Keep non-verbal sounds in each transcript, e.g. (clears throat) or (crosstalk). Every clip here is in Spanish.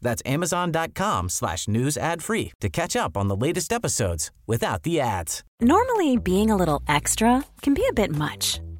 That's amazon.com slash news ad free to catch up on the latest episodes without the ads. Normally, being a little extra can be a bit much,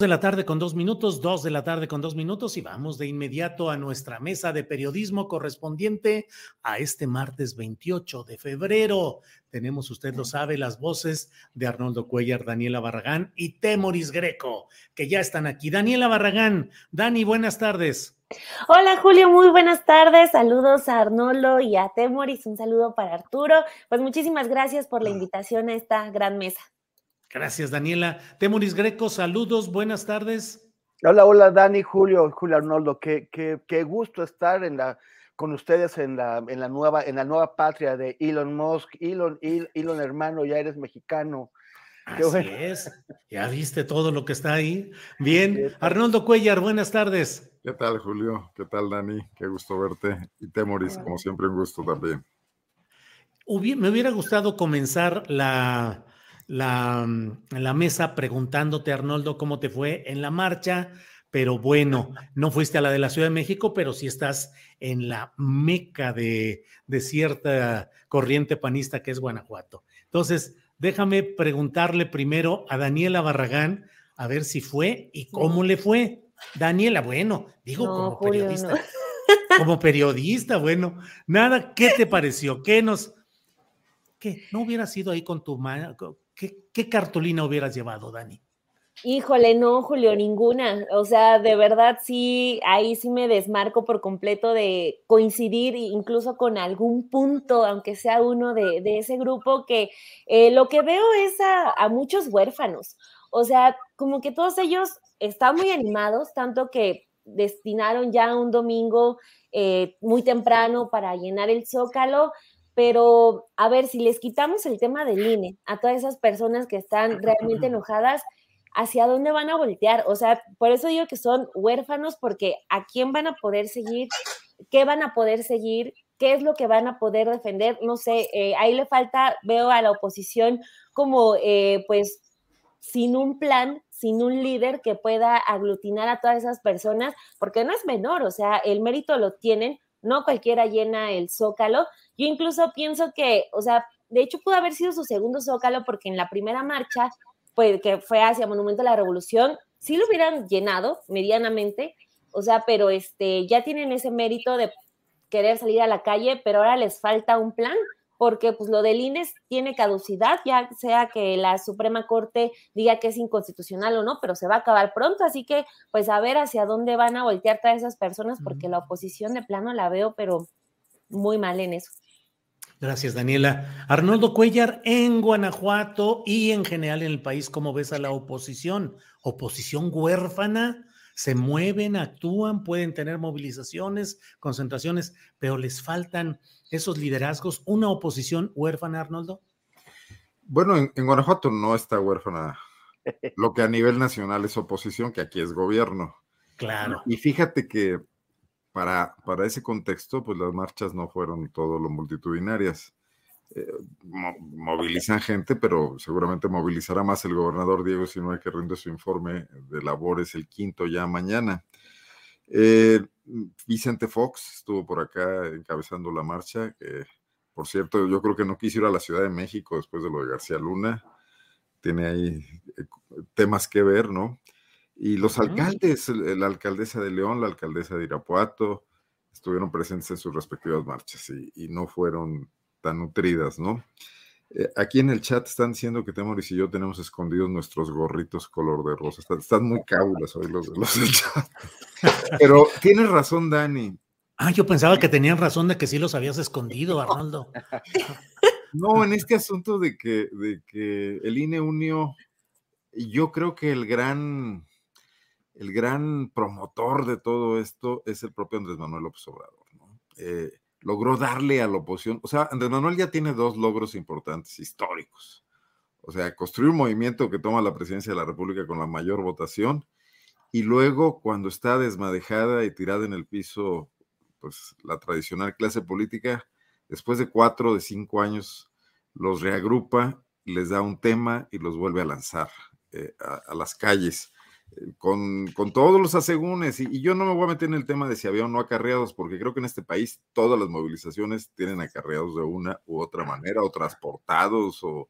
De la tarde con dos minutos, dos de la tarde con dos minutos y vamos de inmediato a nuestra mesa de periodismo correspondiente a este martes 28 de febrero. Tenemos, usted lo sabe, las voces de Arnoldo Cuellar, Daniela Barragán y Temoris Greco, que ya están aquí. Daniela Barragán, Dani, buenas tardes. Hola Julio, muy buenas tardes. Saludos a Arnoldo y a Temoris. Un saludo para Arturo. Pues muchísimas gracias por la invitación a esta gran mesa. Gracias, Daniela. Temoris Greco, saludos, buenas tardes. Hola, hola, Dani, Julio, Julio Arnoldo. Qué, qué, qué gusto estar en la, con ustedes en la, en la nueva, en la nueva patria de Elon Musk. Elon, Elon, hermano, ya eres mexicano. Así es. Ya viste todo lo que está ahí. Bien. Arnoldo Cuellar, buenas tardes. ¿Qué tal, Julio? ¿Qué tal, Dani? Qué gusto verte. Y Temoris, como siempre, un gusto también. me hubiera gustado comenzar la, la, la mesa preguntándote, Arnoldo, cómo te fue en la marcha, pero bueno, (laughs) no fuiste a la de la Ciudad de México, pero sí estás en la meca de, de cierta corriente panista que es Guanajuato. Entonces, déjame preguntarle primero a Daniela Barragán a ver si fue y cómo le fue. Daniela, bueno, digo como periodista. (laughs) Como periodista, bueno, nada, ¿qué te pareció? ¿Qué nos, qué? ¿No hubieras ido ahí con tu mano, ¿Qué, cartulina hubieras llevado, Dani? Híjole, no, Julio, ninguna. O sea, de verdad sí, ahí sí me desmarco por completo de coincidir incluso con algún punto, aunque sea uno de, ese grupo, que eh, lo que veo es a, muchos huérfanos. O sea, como que todos ellos están muy animados, tanto que destinaron ya un domingo eh, muy temprano para llenar el zócalo, pero a ver, si les quitamos el tema del INE a todas esas personas que están realmente enojadas, ¿hacia dónde van a voltear? O sea, por eso digo que son huérfanos, porque ¿a quién van a poder seguir? ¿Qué van a poder seguir? ¿Qué es lo que van a poder defender? No sé, eh, ahí le falta, veo a la oposición como eh, pues sin un plan, sin un líder que pueda aglutinar a todas esas personas, porque no es menor, o sea, el mérito lo tienen, no cualquiera llena el zócalo. Yo incluso pienso que, o sea, de hecho pudo haber sido su segundo zócalo porque en la primera marcha, pues que fue hacia Monumento a la Revolución, sí lo hubieran llenado medianamente, o sea, pero este, ya tienen ese mérito de querer salir a la calle, pero ahora les falta un plan porque pues lo del INE tiene caducidad, ya sea que la Suprema Corte diga que es inconstitucional o no, pero se va a acabar pronto, así que pues a ver hacia dónde van a voltear todas esas personas, porque la oposición de plano la veo, pero muy mal en eso. Gracias, Daniela. Arnoldo Cuellar, en Guanajuato y en general en el país, ¿cómo ves a la oposición? ¿Oposición huérfana? Se mueven, actúan, pueden tener movilizaciones, concentraciones, pero les faltan esos liderazgos, una oposición huérfana, Arnoldo. Bueno, en, Guanajuato no está huérfana lo que a nivel nacional es oposición, que aquí es gobierno. Claro. Y fíjate que para, para ese contexto, pues las marchas no fueron todo lo multitudinarias. Eh, movilizan gente, pero seguramente movilizará más el gobernador Diego hay que rinde su informe de labores el quinto ya mañana. Eh, Vicente Fox estuvo por acá encabezando la marcha. por cierto, yo creo que no quiso ir a la Ciudad de México después de lo de García Luna. Tiene ahí eh, temas que ver, ¿no? Y los alcaldes, la alcaldesa de León, la alcaldesa de Irapuato, estuvieron presentes en sus respectivas marchas y no fueron tan nutridas, ¿no? Eh, aquí en el chat están diciendo que Temoris y yo tenemos escondidos nuestros gorritos color de rosa. Están, muy cábulas hoy los, los del chat. Pero tienes razón, Dani. Ah, yo pensaba que tenían razón de que sí los habías escondido, Arnoldo. No, en este asunto de que, de que el INE unió, yo creo que el gran, el gran promotor de todo esto es el propio Andrés Manuel López Obrador. ¿no? Eh, logró darle a la oposición, o sea, Andrés Manuel ya tiene dos logros importantes históricos. O sea, construir un movimiento que toma la presidencia de la República con la mayor votación y luego cuando está desmadejada y tirada en el piso, pues la tradicional clase política, después de cuatro, de cinco años, los reagrupa, les da un tema y los vuelve a lanzar eh, a, las calles con, todos los asegúnes. Y, yo no me voy a meter en el tema de si había o no acarreados, porque creo que en este país todas las movilizaciones tienen acarreados de una u otra manera, o transportados, o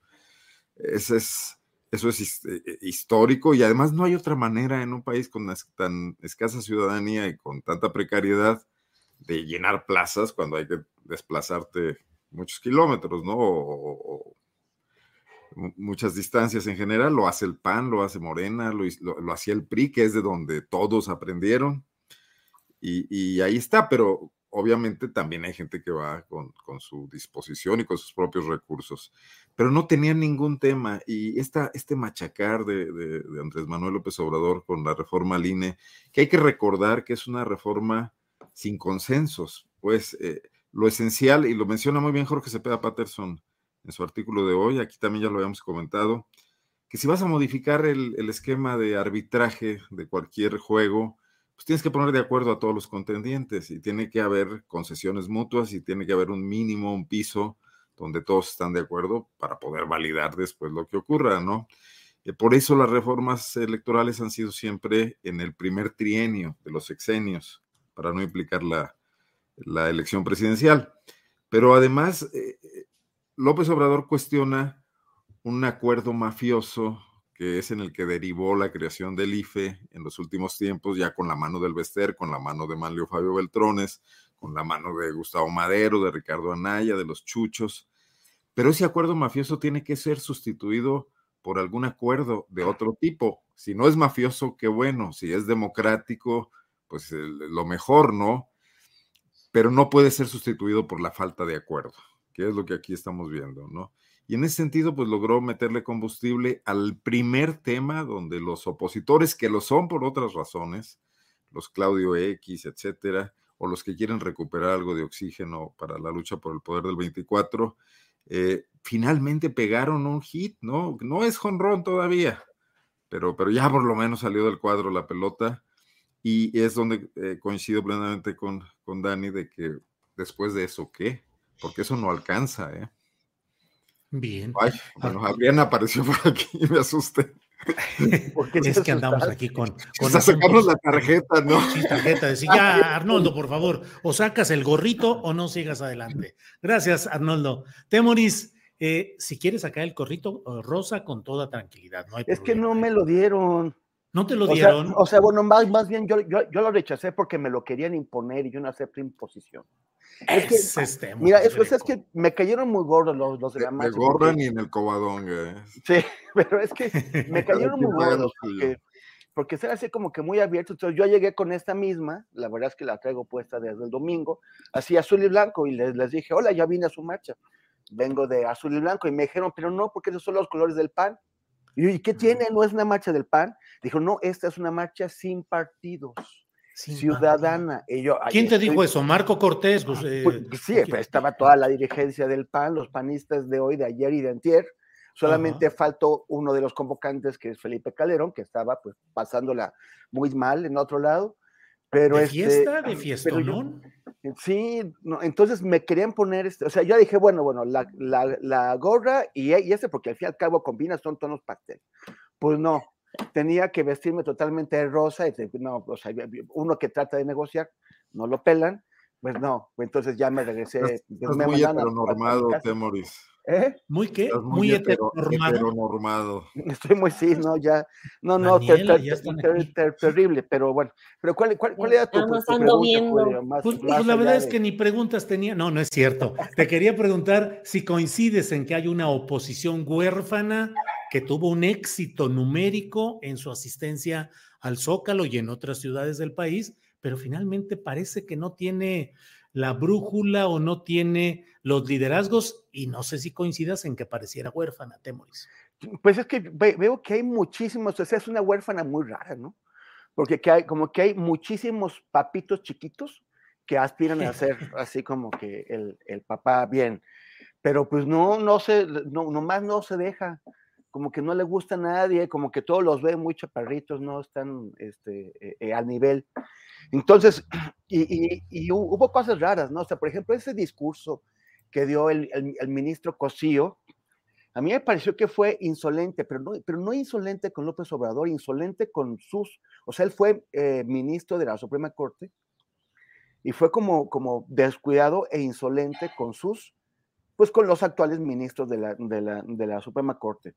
ese es, eso es eh, eh, histórico. Y además no hay otra manera en un país con tan escasa ciudadanía y con tanta precariedad de llenar plazas cuando hay que desplazarte muchos kilómetros, ¿no? o, muchas distancias en general, lo hace el PAN, lo hace Morena, lo, lo, hacía el PRI, que es de donde todos aprendieron, y, ahí está, pero obviamente también hay gente que va con, su disposición y con sus propios recursos, pero no tenían ningún tema, y esta, este machacar de, Andrés Manuel López Obrador con la reforma al INE, que hay que recordar que es una reforma sin consensos, pues eh, lo esencial, y lo menciona muy bien Jorge Cepeda Patterson, en su artículo de hoy, aquí también ya lo habíamos comentado, que si vas a modificar el, esquema de arbitraje de cualquier juego, pues tienes que poner de acuerdo a todos los contendientes y tiene que haber concesiones mutuas y tiene que haber un mínimo, un piso donde todos están de acuerdo para poder validar después lo que ocurra, ¿no? Eh, por eso las reformas electorales han sido siempre en el primer trienio de los sexenios, para no implicar la, la elección presidencial. Pero además, eh, López Obrador cuestiona un acuerdo mafioso que es en el que derivó la creación del IFE en los últimos tiempos, ya con la mano del Bester, con la mano de Manlio Fabio Beltrones, con la mano de Gustavo Madero, de Ricardo Anaya, de los Chuchos. Pero ese acuerdo mafioso tiene que ser sustituido por algún acuerdo de otro tipo. Si no es mafioso, qué bueno. Si es democrático, pues lo mejor, ¿no? Pero no puede ser sustituido por la falta de acuerdo es lo que aquí estamos viendo, ¿no? Y en ese sentido, pues logró meterle combustible al primer tema donde los opositores, que lo son por otras razones, los Claudio X, etcétera, o los que quieren recuperar algo de oxígeno para la lucha por el poder del 24, eh, finalmente pegaron un hit, ¿no? No es jonrón todavía, pero, pero ya por lo menos salió del cuadro la pelota y es donde eh, coincido plenamente con, con Dani de que después de eso, ¿qué? Porque eso no alcanza, ¿eh? Bien. Ay, bueno, Adriana apareció por aquí y (laughs) me asusté. es que andamos aquí con. con sacamos la tarjeta, ¿no? Sí, tarjeta. Decía, ya, Arnoldo, por favor, o sacas el gorrito o no sigas adelante. Gracias, Arnoldo. Temoris, eh, si quieres sacar el gorrito rosa con toda tranquilidad, no hay Es que no me lo dieron. ¿No te lo dieron? o sea, bueno, más, más bien yo, yo, yo, lo rechacé porque me lo querían imponer y yo no acepto imposición. Es, que, este, mira, es, es, que me cayeron muy gordos los, los de la marcha. Me gordan y en el cobadón, Sí, (laughs) pero es que (laughs) me cayeron muy gordos porque, porque ser así como que muy abierto. Entonces yo llegué con esta misma, la verdad es que la traigo puesta desde el domingo, así azul y blanco, y les, les dije, hola, ya vine a su marcha. Vengo de azul y blanco, y me dijeron, pero no, porque esos son los colores del PAN. Y yo, ¿y qué tiene? ¿No es una marcha del PAN? Dijo, no, esta es una marcha sin partidos ciudadana. ¿Quién te dijo eso? Marco Cortés. Pues, eh, pues sí, estaba toda la dirigencia del PAN, los panistas de hoy, de ayer y de antier. Solamente faltó uno de los convocantes, que es Felipe Calderón, que estaba pues pasándola muy mal en otro lado. Pero ¿De este, fiesta? ¿De fiesta, no? Sí, no, entonces me querían poner, este, o sea, yo dije, bueno, bueno, la, la, la gorra y, y este, porque al fin y al cabo combina, son tonos pastel. Pues no, tenía que vestirme totalmente de rosa, y no, o sea, uno que trata de negociar, no lo pelan, pues no, entonces ya me regresé. Estás, muy heteronormado, Temoris. ¿Eh? Muy qué? muy, heteronormado. (laughs) Estoy muy sí, no, ya. No, no, terrible, pero bueno. Pero ¿cuál, cuál, cuál era tu, tu pregunta, Más, pues, pues la verdad es que ni preguntas tenía. No, no es cierto. Te quería preguntar si coincides en que hay una oposición huérfana que tuvo un éxito numérico en su asistencia al Zócalo y en otras ciudades del país, pero finalmente parece que no tiene la brújula o no tiene los liderazgos y no sé si coincidas en que pareciera huérfana, Temoris. Pues es que veo que hay muchísimos, o sea, es una huérfana muy rara, ¿no? Porque que hay, como que hay muchísimos papitos chiquitos que aspiran a (laughs) ser así como que el, el papá bien, pero pues no, no se, no, nomás no se deja, como que no le gusta a nadie, como que todos los ven muy chaparritos, no están este, eh, eh, al nivel. Entonces, (clears throat) y, hubo cosas raras, ¿no? O sea, por ejemplo, ese discurso que dio el, ministro Cosío, a mí me pareció que fue insolente, pero no, pero no insolente con López Obrador, insolente con sus, o sea, él fue eh, ministro de la Suprema Corte y fue como, descuidado e insolente con sus, pues con los actuales ministros de la, de la Suprema Corte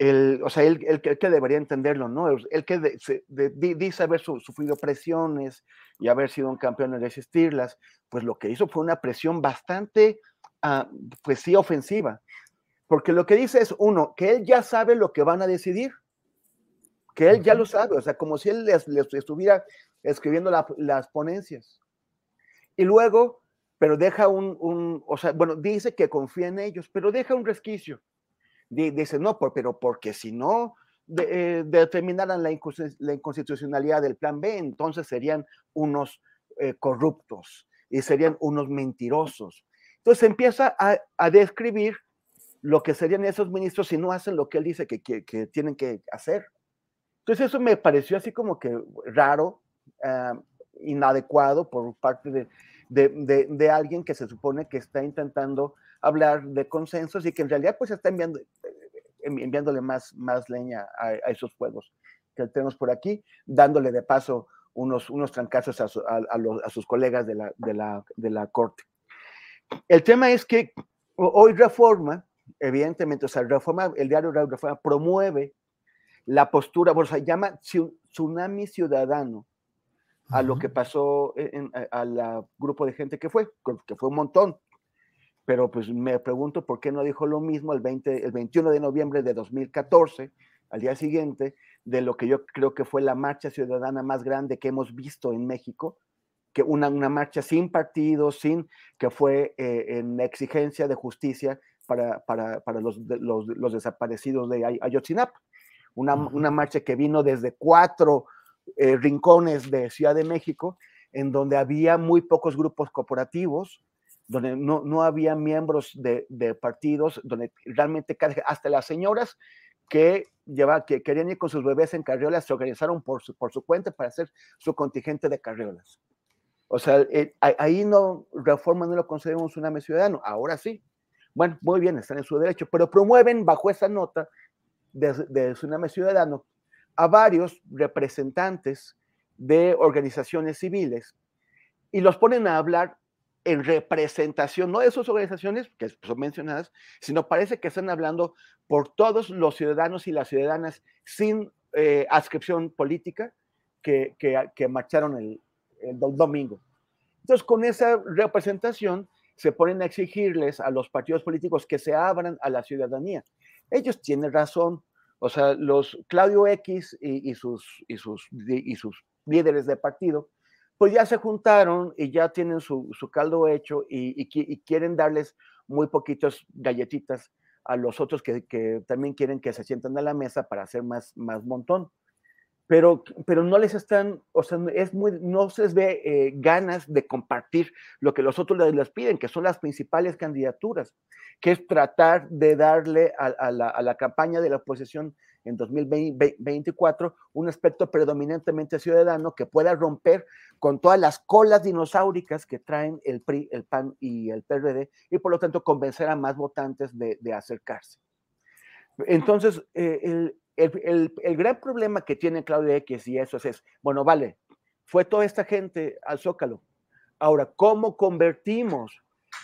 el, o sea, él, que debería entenderlo, ¿no? El que dice haber sufrido presiones y haber sido un campeón en resistirlas, pues lo que hizo fue una presión bastante, ah, pues sí, ofensiva. Porque lo que dice es, uno, que él ya sabe lo que van a decidir, que él ya lo sabe, o sea, como si él les, estuviera escribiendo las ponencias. Y luego, pero deja un, un, o sea, bueno, dice que confía en ellos, pero deja un resquicio dice, no, pero porque si no eh, determinaran la, inconstitucionalidad del plan B, entonces serían unos eh, corruptos y serían unos mentirosos. Entonces empieza a, describir lo que serían esos ministros si no hacen lo que él dice que, tienen que hacer. Entonces eso me pareció así como que raro, ah, inadecuado por parte de, de, alguien que se supone que está intentando hablar de consensos y que en realidad pues está enviando, eh, enviándole más, más leña a, esos fuegos que tenemos por aquí, dándole de paso unos, unos trancazos a, a, sus colegas de la, de, la, de la Corte. El tema es que hoy Reforma, evidentemente, o sea, Reforma, el diario Reforma promueve la postura, o sea, llama tsunami ciudadano a lo que pasó en, al grupo de gente que fue, que fue un montón pero pues me pregunto por qué no dijo lo mismo el, 20, el 21 de noviembre de 2014, al día siguiente, de lo que yo creo que fue la marcha ciudadana más grande que hemos visto en México, que una, una marcha sin partido, sin que fue eh, en exigencia de justicia para, para, para los, los, los, desaparecidos de Ayotzinapa. Una, una, marcha que vino desde cuatro eh, rincones de Ciudad de México, en donde había muy pocos grupos cooperativos, donde no, no había miembros de, de, partidos, donde realmente hasta las señoras que, lleva, que querían ir con sus bebés en carriolas se organizaron por su, por su cuenta para hacer su contingente de carriolas. O sea, eh, ahí no, Reforma no lo consideramos un AME ciudadano, ahora sí. Bueno, muy bien, están en su derecho, pero promueven bajo esa nota de, de Tsunami Ciudadano a varios representantes de organizaciones civiles y los ponen a hablar en representación, no de sus organizaciones que son mencionadas, sino parece que están hablando por todos los ciudadanos y las ciudadanas sin eh, adscripción política que, que, marcharon el, domingo. Entonces, con esa representación, se ponen a exigirles a los partidos políticos que se abran a la ciudadanía. Ellos tienen razón, o sea, los Claudio X y sus líderes de partido pues ya se juntaron y ya tienen su, caldo hecho y, quieren darles muy poquitos galletitas a los otros que, también quieren que se sientan a la mesa para hacer más, más montón. Pero, pero no les están, o sea, es muy, no se les ve eh, ganas de compartir lo que los otros les, piden, que son las principales candidaturas, que es tratar de darle a, la, a la campaña de la oposición en 2024 un aspecto predominantemente ciudadano que pueda romper con todas las colas dinosauricas que traen el PRI, el PAN y el PRD y por lo tanto convencer a más votantes de, acercarse. Entonces, eh, el, gran problema que tiene Claudia X y eso es, bueno, vale, fue toda esta gente al Zócalo. Ahora, ¿cómo convertimos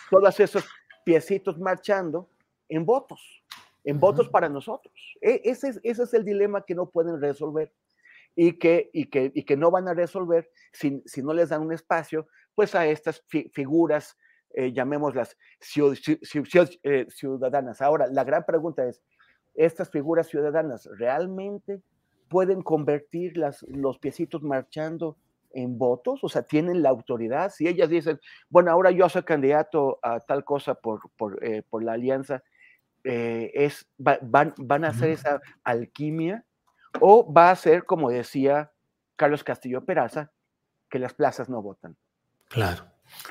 todos esos piecitos marchando en votos, en votos para nosotros. E, ese, es, ese es el dilema que no pueden resolver y que, y que, y que no van a resolver si, si no les dan un espacio pues a estas figuras, eh, llamémoslas eh, ciudadanas. Ahora, la gran pregunta es, ¿estas figuras ciudadanas realmente pueden convertir las, los piecitos marchando en votos? O sea, ¿tienen la autoridad? Si ellas dicen, bueno, ahora yo soy candidato a tal cosa por, por, eh, por la alianza, es, van, ¿van a hacer esa alquimia? ¿O va a ser, como decía Carlos Castillo Peraza, que las plazas no votan? Claro.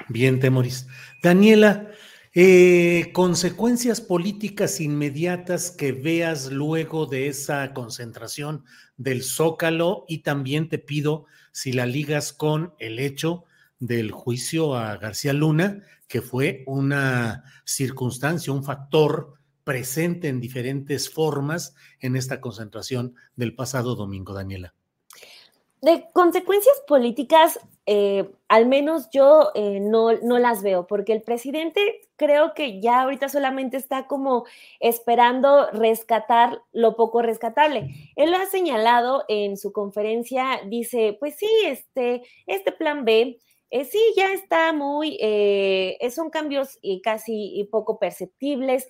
Bien, Temoris. Daniela, eh, consecuencias políticas inmediatas que veas luego de esa concentración del Zócalo y también te pido si la ligas con el hecho del juicio a García Luna, que fue una circunstancia, un factor presente en diferentes formas en esta concentración del pasado domingo, Daniela. De consecuencias políticas, eh, al menos yo eh, no, no las veo, porque el presidente creo que ya ahorita solamente está como esperando rescatar lo poco rescatable. Él lo ha señalado en su conferencia, dice, pues sí, este, este plan B eh, sí, ya está muy, eh, eh, son cambios casi poco perceptibles,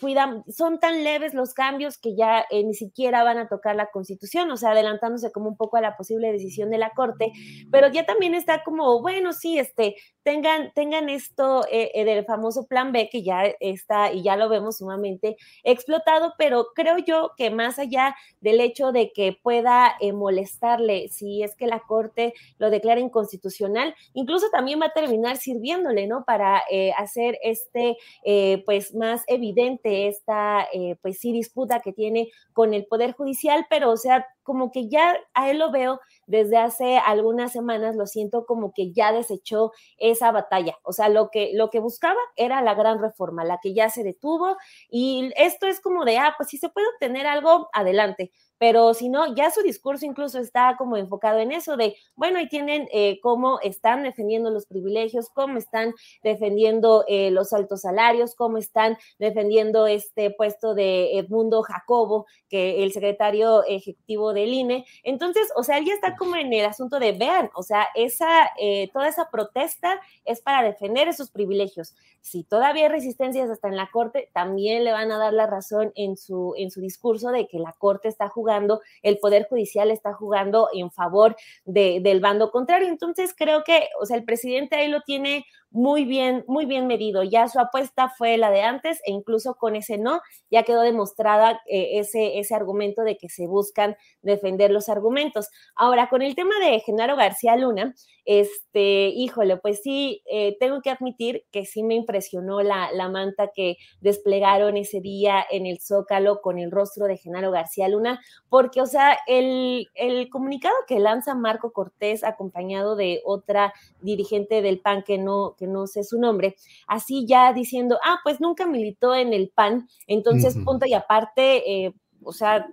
cuidan, son tan leves los cambios que ya ni siquiera van a tocar la constitución, o sea, adelantándose como un poco a la posible decisión de la Corte, pero ya también está como, bueno, sí, este, tengan, tengan esto del famoso plan B que ya está y ya lo vemos sumamente explotado, pero creo yo que más allá del hecho de que pueda molestarle si es que la Corte lo declara inconstitucional, incluso también va a terminar sirviéndole, ¿no? Para eh, hacer este, eh, pues, más evidente esta, eh, pues sí, disputa que tiene con el Poder Judicial, pero, o sea, como que ya a él lo veo desde hace algunas semanas, lo siento como que ya desechó esa batalla. O sea, lo que, lo que buscaba era la gran reforma, la que ya se detuvo. Y esto es como de, ah, pues si se puede obtener algo, adelante. Pero si no, ya su discurso incluso está como enfocado en eso de, bueno, ahí tienen eh, cómo están defendiendo los privilegios, cómo están defendiendo eh, los altos salarios, cómo están defendiendo este puesto de Edmundo Jacobo, que el secretario ejecutivo del INE. Entonces, o sea, él ya está como en el asunto de, vean, o sea, esa, eh, toda esa protesta es para defender esos privilegios. Si todavía hay resistencias hasta en la Corte, también le van a dar la razón en su, en su discurso de que la Corte está jugando, el Poder Judicial está jugando en favor de, del bando contrario. Entonces, creo que, o sea, el presidente ahí lo tiene muy bien, muy bien medido. Ya su apuesta fue la de antes e incluso con ese no, ya quedó demostrada eh, ese, ese argumento de que se buscan defender los argumentos. Ahora, con el tema de Genaro García Luna, este, híjole, pues sí, eh, tengo que admitir que sí me impresionó la, la, manta que desplegaron ese día en el Zócalo con el rostro de Genaro García Luna, porque, o sea, el, el comunicado que lanza Marco Cortés acompañado de otra dirigente del PAN que no, que no sé su nombre, así ya diciendo, ah, pues nunca militó en el PAN, entonces, punto y aparte, eh, o sea,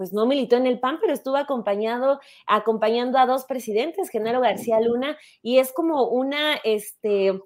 pues no militó en el PAN, pero estuvo acompañado, acompañando a dos presidentes, Genaro García Luna, y es como una, este,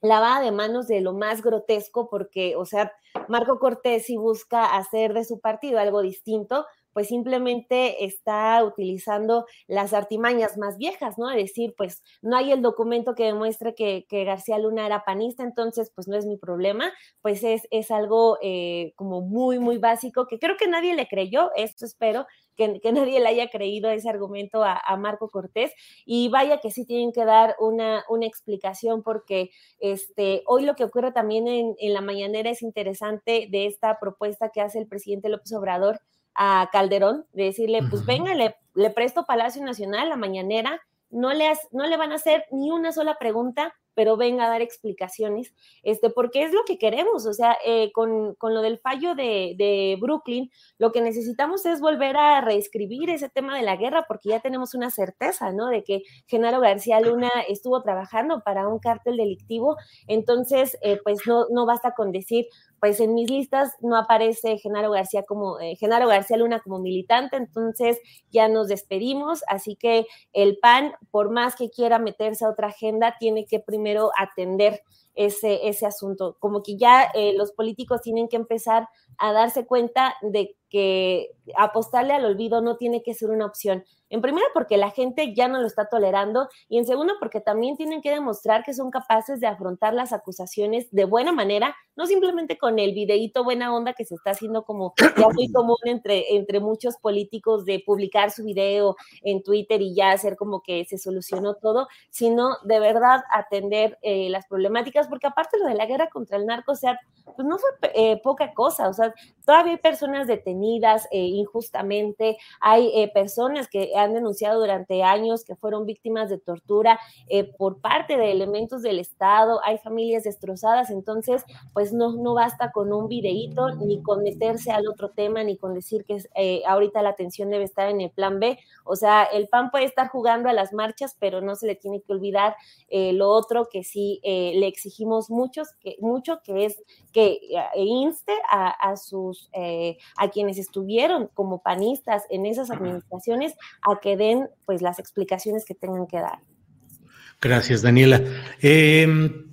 lavada de manos de lo más grotesco, porque, o sea, Marco Cortés sí busca hacer de su partido algo distinto, pues simplemente está utilizando las artimañas más viejas, ¿no? Es decir, pues no hay el documento que demuestre que, García Luna era panista, entonces pues no es mi problema, pues es, es algo eh, como muy, muy básico que creo que nadie le creyó, esto espero, que, nadie le haya creído ese argumento a, Marco Cortés. Y vaya que sí tienen que dar una, una explicación porque este, hoy lo que ocurre también en, en, la mañanera es interesante de esta propuesta que hace el presidente López Obrador a Calderón, de decirle, pues venga, le, le, presto Palacio Nacional, la mañanera, no le, no le van a hacer ni una sola pregunta, pero venga a dar explicaciones, este, porque es lo que queremos, o sea, eh, con, con, lo del fallo de, de, Brooklyn, lo que necesitamos es volver a reescribir ese tema de la guerra, porque ya tenemos una certeza, ¿no? De que Genaro García Luna estuvo trabajando para un cártel delictivo, entonces, eh, pues no, no basta con decir, pues en mis listas no aparece Genaro García como eh, Genaro García Luna como militante, entonces ya nos despedimos, así que el PAN, por más que quiera meterse a otra agenda, tiene que primero atender ese, ese asunto. Como que ya eh, los políticos tienen que empezar a darse cuenta de que apostarle al olvido no tiene que ser una opción. En primera, porque la gente ya no lo está tolerando y en segundo, porque también tienen que demostrar que son capaces de afrontar las acusaciones de buena manera, no simplemente con el videíto buena onda que se está haciendo como ya muy (coughs) común entre, entre muchos políticos de publicar su video en Twitter y ya hacer como que se solucionó todo, sino de verdad atender eh, las problemáticas, porque aparte lo de la guerra contra el narco, o sea, pues no fue eh, poca cosa, o sea, todavía hay personas detenidas eh, injustamente, hay personas que han denunciado durante años que fueron víctimas de tortura eh, por parte de elementos del Estado, hay familias destrozadas, entonces pues no, no basta con un videíto, ni con meterse al otro tema, ni con decir que eh, ahorita la atención debe estar en el plan B, o sea, el PAN puede estar jugando a las marchas, pero no se le tiene que olvidar eh, lo otro que sí le exigimos muchos, que, mucho, que es que inste a, a sus, a quienes estuvieron como panistas en esas administraciones a que den pues las explicaciones que tengan que dar. Gracias, Daniela. Em,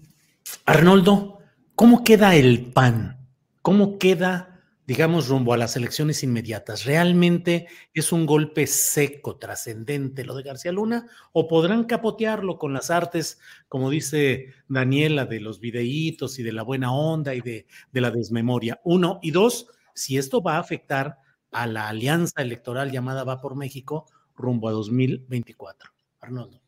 Arnoldo, ¿cómo queda el PAN? ¿Cómo queda, digamos, rumbo a las elecciones inmediatas? ¿Realmente es un golpe seco, trascendente lo de García Luna? ¿O podrán capotearlo con las artes, como dice Daniela, de los videitos y de la buena onda y de, de la desmemoria? Uno. Y dos, si esto va a afectar a la alianza electoral llamada Va por México rumbo a 2024. Arnoldo.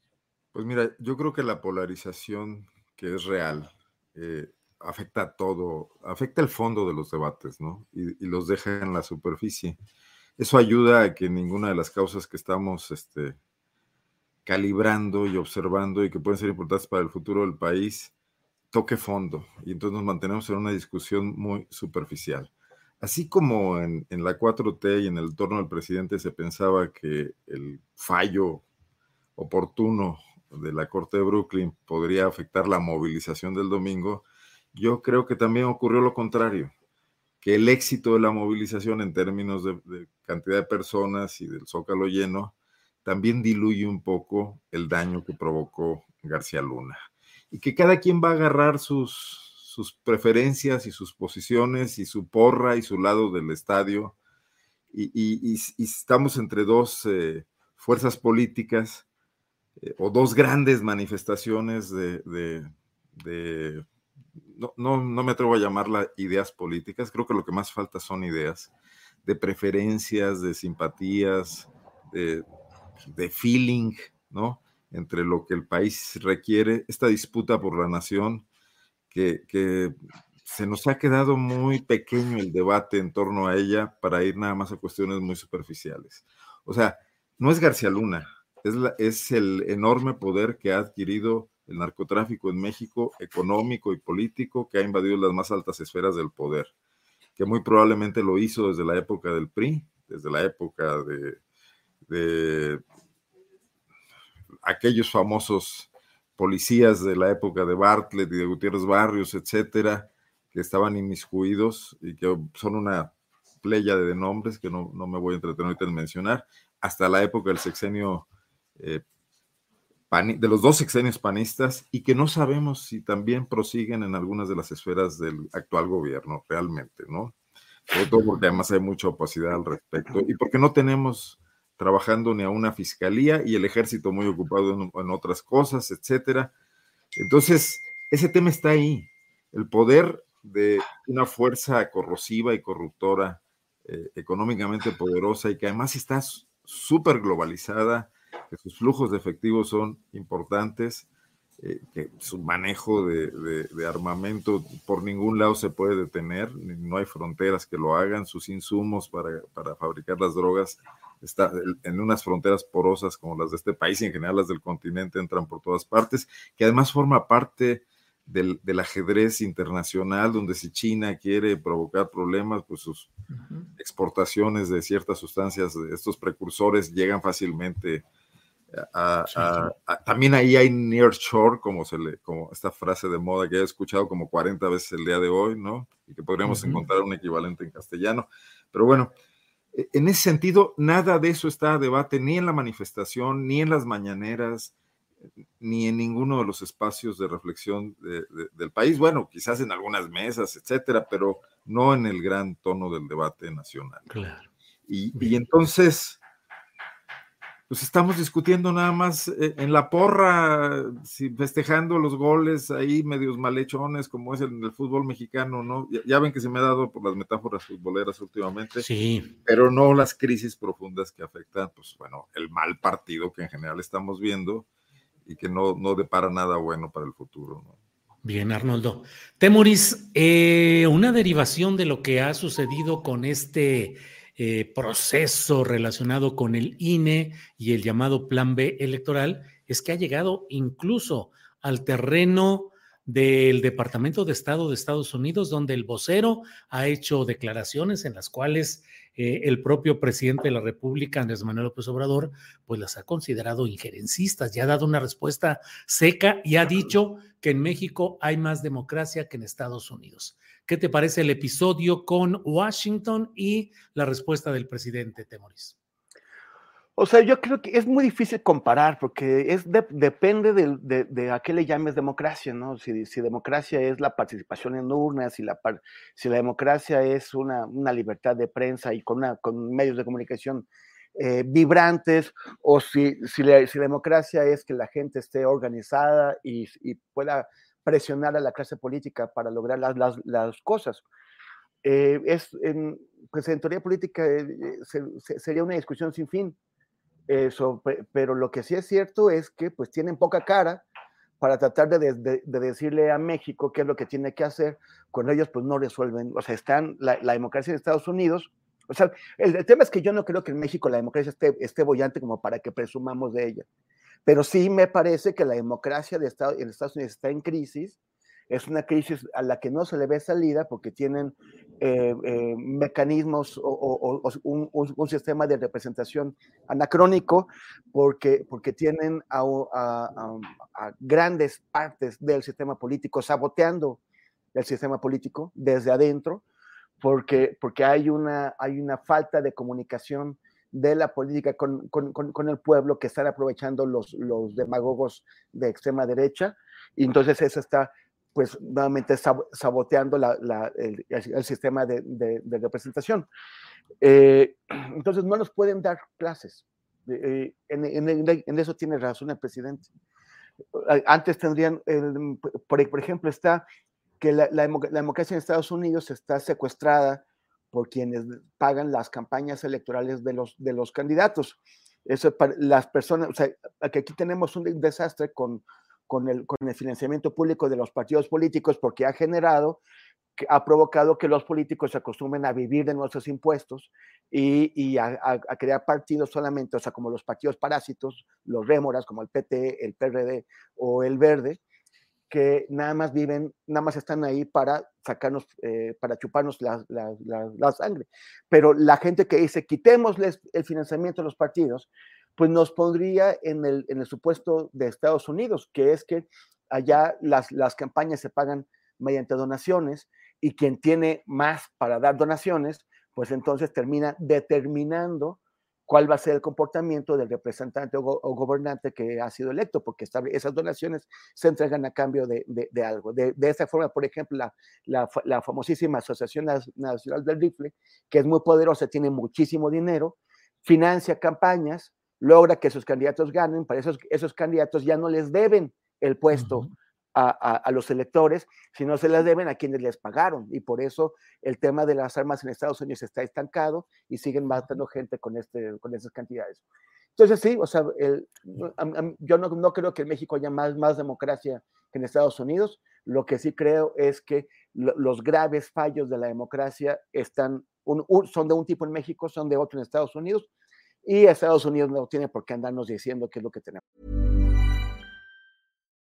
Pues mira, yo creo que la polarización que es real eh, afecta todo, afecta el fondo de los debates, ¿no? Y, los deja en la superficie. Eso ayuda a que ninguna de las causas que estamos este, calibrando y observando y que pueden ser importantes para el futuro del país toque fondo. Y entonces nos mantenemos en una discusión muy superficial. Así como en, la 4T y en el torno del presidente se pensaba que el fallo oportuno de la Corte de Brooklyn podría afectar la movilización del domingo, yo creo que también ocurrió lo contrario, que el éxito de la movilización en términos de, cantidad de personas y del zócalo lleno también diluye un poco el daño que provocó García Luna. Y que cada quien va a agarrar sus, sus preferencias y sus posiciones y su porra y su lado del estadio. Y, estamos entre dos eh, fuerzas políticas eh, o dos grandes manifestaciones de, no, no, no, me atrevo a llamarla ideas políticas, creo que lo que más falta son ideas, de preferencias, de simpatías, de, de feeling, ¿no? Entre lo que el país requiere, esta disputa por la nación que, se nos ha quedado muy pequeño el debate en torno a ella para ir nada más a cuestiones muy superficiales. O sea, no es García Luna, es, es el enorme poder que ha adquirido el narcotráfico en México, económico y político, que ha invadido las más altas esferas del poder, que muy probablemente lo hizo desde la época del PRI, desde la época de, de aquellos famosos policías de la época de Bartlett y de Gutiérrez Barrios, etcétera, que estaban inmiscuidos y que son una playa de nombres que no, me voy a entretener ahorita en mencionar, hasta la época del sexenio, eh, de los dos sexenios panistas, y que no sabemos si también prosiguen en algunas de las esferas del actual gobierno, realmente, ¿no? Sobre todo porque además hay mucha opacidad al respecto y porque no tenemos trabajando ni a una fiscalía y el ejército muy ocupado en, otras cosas, etcétera. Entonces, ese tema está ahí. El poder de una fuerza corrosiva y corruptora, eh, económicamente poderosa y que además está súper globalizada, que sus flujos de efectivos son importantes, eh, que su manejo de, de, armamento por ningún lado se puede detener, no hay fronteras que lo hagan, sus insumos para, para fabricar las drogas está en unas fronteras porosas como las de este país y en general las del continente entran por todas partes, que además forma parte del, ajedrez internacional, donde si China quiere provocar problemas, pues sus exportaciones de ciertas sustancias, de estos precursores, llegan fácilmente a, también ahí hay near shore, como se le, como esta frase de moda que he escuchado como 40 veces el día de hoy, ¿no? Y que podríamos encontrar un equivalente en castellano. Pero bueno, e, en ese sentido, nada de eso está a debate ni en la manifestación, ni en las mañaneras. ni en ninguno de los espacios de reflexión del país. Bueno, quizás en algunas mesas, etcétera, pero no en el gran tono del debate nacional. Claro. Y, y entonces, pues estamos discutiendo nada más eh, en la porra, festejando los goles ahí medios malhechones, como es en el fútbol mexicano, ¿no? Ya, ven que se me ha dado por las metáforas futboleras últimamente, sí. pero no las crisis profundas que afectan, pues bueno, el mal partido que en general estamos viendo y que no, no depara nada bueno para el futuro, ¿no? Bien, Arnoldo. Temoris, eh, una derivación de lo que ha sucedido con este eh, proceso relacionado con el INE y el llamado Plan B electoral es que ha llegado incluso al terreno del Departamento de Estado de Estados Unidos, donde el vocero ha hecho declaraciones en las cuales eh, el propio presidente de la República, Andrés Manuel López Obrador, pues las ha considerado injerencistas y ha dado una respuesta seca y ha dicho que en México hay más democracia que en Estados Unidos. ¿Qué te parece el episodio con Washington y la respuesta del presidente Temoris? O sea, yo creo que es muy difícil comparar porque es depende de, a qué le llames democracia, ¿no? Si, democracia es la participación en urnas, si la, si democracia es una, libertad de prensa y con, medios de comunicación eh, vibrantes, o si, si, la, democracia es que la gente esté organizada y pueda presionar a la clase política para lograr las, las, cosas. Eh, es, en, pues en teoría política eh, sería una discusión sin fin, eso, pero lo que sí es cierto es que pues tienen poca cara para tratar de, de, decirle a México qué es lo que tiene que hacer, cuando ellos pues no resuelven, o sea, están la, la democracia de Estados Unidos, o sea, el, el, tema es que yo no creo que en México la democracia esté, esté bollante como para que presumamos de ella. Pero sí me parece que la democracia de en Estados Unidos está en crisis. Es una crisis a la que no se le ve salida porque tienen eh, eh, mecanismos o, un, sistema de representación anacrónico, porque, porque tienen a, grandes partes del sistema político saboteando el sistema político desde adentro, porque, porque hay, una, hay una falta de comunicación de la política con, el pueblo que están aprovechando los, los demagogos de extrema derecha. Y entonces eso está, pues, nuevamente saboteando el, sistema de, representación. Eh, (clears throat) entonces no nos pueden dar clases. Eh, en, eso tiene razón el presidente. Antes tendrían, por, ejemplo, está que la, la democracia en Estados Unidos está secuestrada por quienes pagan las campañas electorales de los, de los candidatos. Eso para las personas, o sea, que aquí tenemos un desastre con, con, el, con el financiamiento público de los partidos políticos porque ha generado, ha provocado que los políticos se acostumbren a vivir de nuestros impuestos y, y a, a, crear partidos solamente, o sea, como los partidos parásitos, los rémoras, como el PT, el PRD o el Verde, que nada más viven, nada más están ahí para sacarnos, eh, para chuparnos la, sangre. Pero la gente que dice, quitémosles el financiamiento a los partidos, pues nos pondría en el, en supuesto de Estados Unidos, que es que allá las campañas se pagan mediante donaciones y quien tiene más para dar donaciones, pues entonces termina determinando cuál va a ser el comportamiento del representante o, gobernante que ha sido electo, porque esas donaciones se entregan a cambio de, algo. De, esa forma, por ejemplo, la, famosísima Asociación Nacional del Rifle, que es muy poderosa, tiene muchísimo dinero, financia campañas, logra que sus candidatos ganen, para esos, esos candidatos ya no les deben el puesto a, los electores, sino se las deben a quienes les pagaron. Y por eso el tema de las armas en Estados Unidos está estancado y siguen matando gente con, este, con esas cantidades. Entonces, sí, o sea, yo no, no, creo que en México haya más, más democracia que en Estados Unidos. Lo que sí creo es que los graves fallos de la democracia están, son de un tipo en México, son de otro en Estados Unidos, y Estados Unidos no tiene por qué andarnos diciendo qué es lo que tenemos.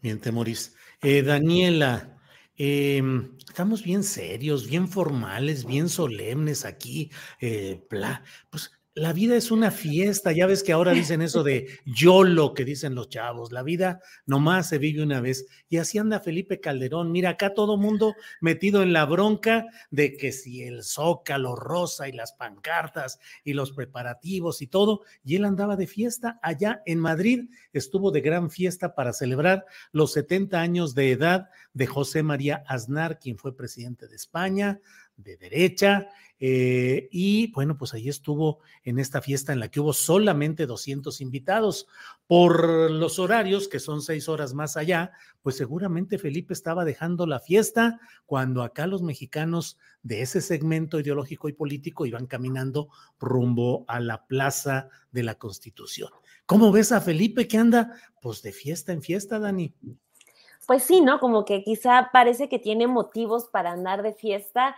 Bien, Temoris. Eh, Daniela, eh, estamos bien serios, bien formales, bien solemnes aquí. Eh, pues la vida es una fiesta, ya ves que ahora dicen eso de YOLO que dicen los chavos, la vida nomás se vive una vez. Y así anda Felipe Calderón, mira acá todo mundo metido en la bronca de que si el zócalo rosa y las pancartas y los preparativos y todo, y él andaba de fiesta allá en Madrid, estuvo de gran fiesta para celebrar los 70 años de edad de José María Aznar, quien fue presidente de España, de derecha, eh, y bueno, pues ahí estuvo en esta fiesta en la que hubo solamente 200 invitados. Por los horarios, que son seis horas más allá, pues seguramente Felipe estaba dejando la fiesta cuando acá los mexicanos de ese segmento ideológico y político iban caminando rumbo a la Plaza de la Constitución. ¿Cómo ves a Felipe que anda pues de fiesta en fiesta, Dani? Pues sí, ¿no? Como que quizá parece que tiene motivos para andar de fiesta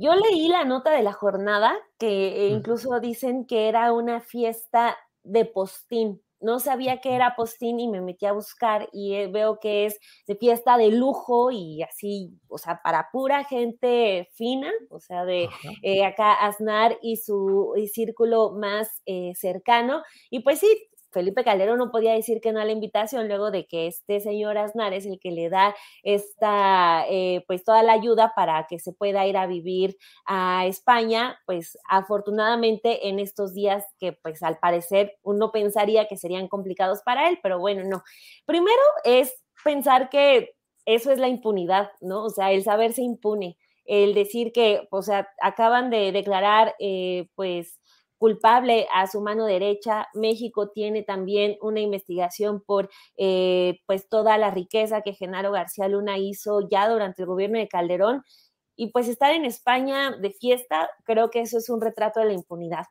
yo leí la nota de la jornada que eh, incluso dicen que era una fiesta de postín. No sabía que era postín y me metí a buscar y eh, veo que es de fiesta de lujo y así, o sea, para pura gente fina, o sea, de eh, acá Aznar y su círculo más cercano. Y pues sí, Felipe Calderón no podía decir que no a la invitación luego de que este señor Aznar es el que le da esta, eh, pues toda la ayuda para que se pueda ir a vivir a España, pues afortunadamente en estos días que pues al parecer uno pensaría que serían complicados para él, pero bueno, no. Primero es pensar que eso es la impunidad, ¿no? O sea, el saberse impune, el decir que, o sea, acaban de declarar, eh, pues, culpable a su mano derecha. México tiene también una investigación por eh, pues toda la riqueza que Genaro García Luna hizo ya durante el gobierno de Calderón. Y pues estar en España de fiesta, creo que eso es un retrato de la impunidad.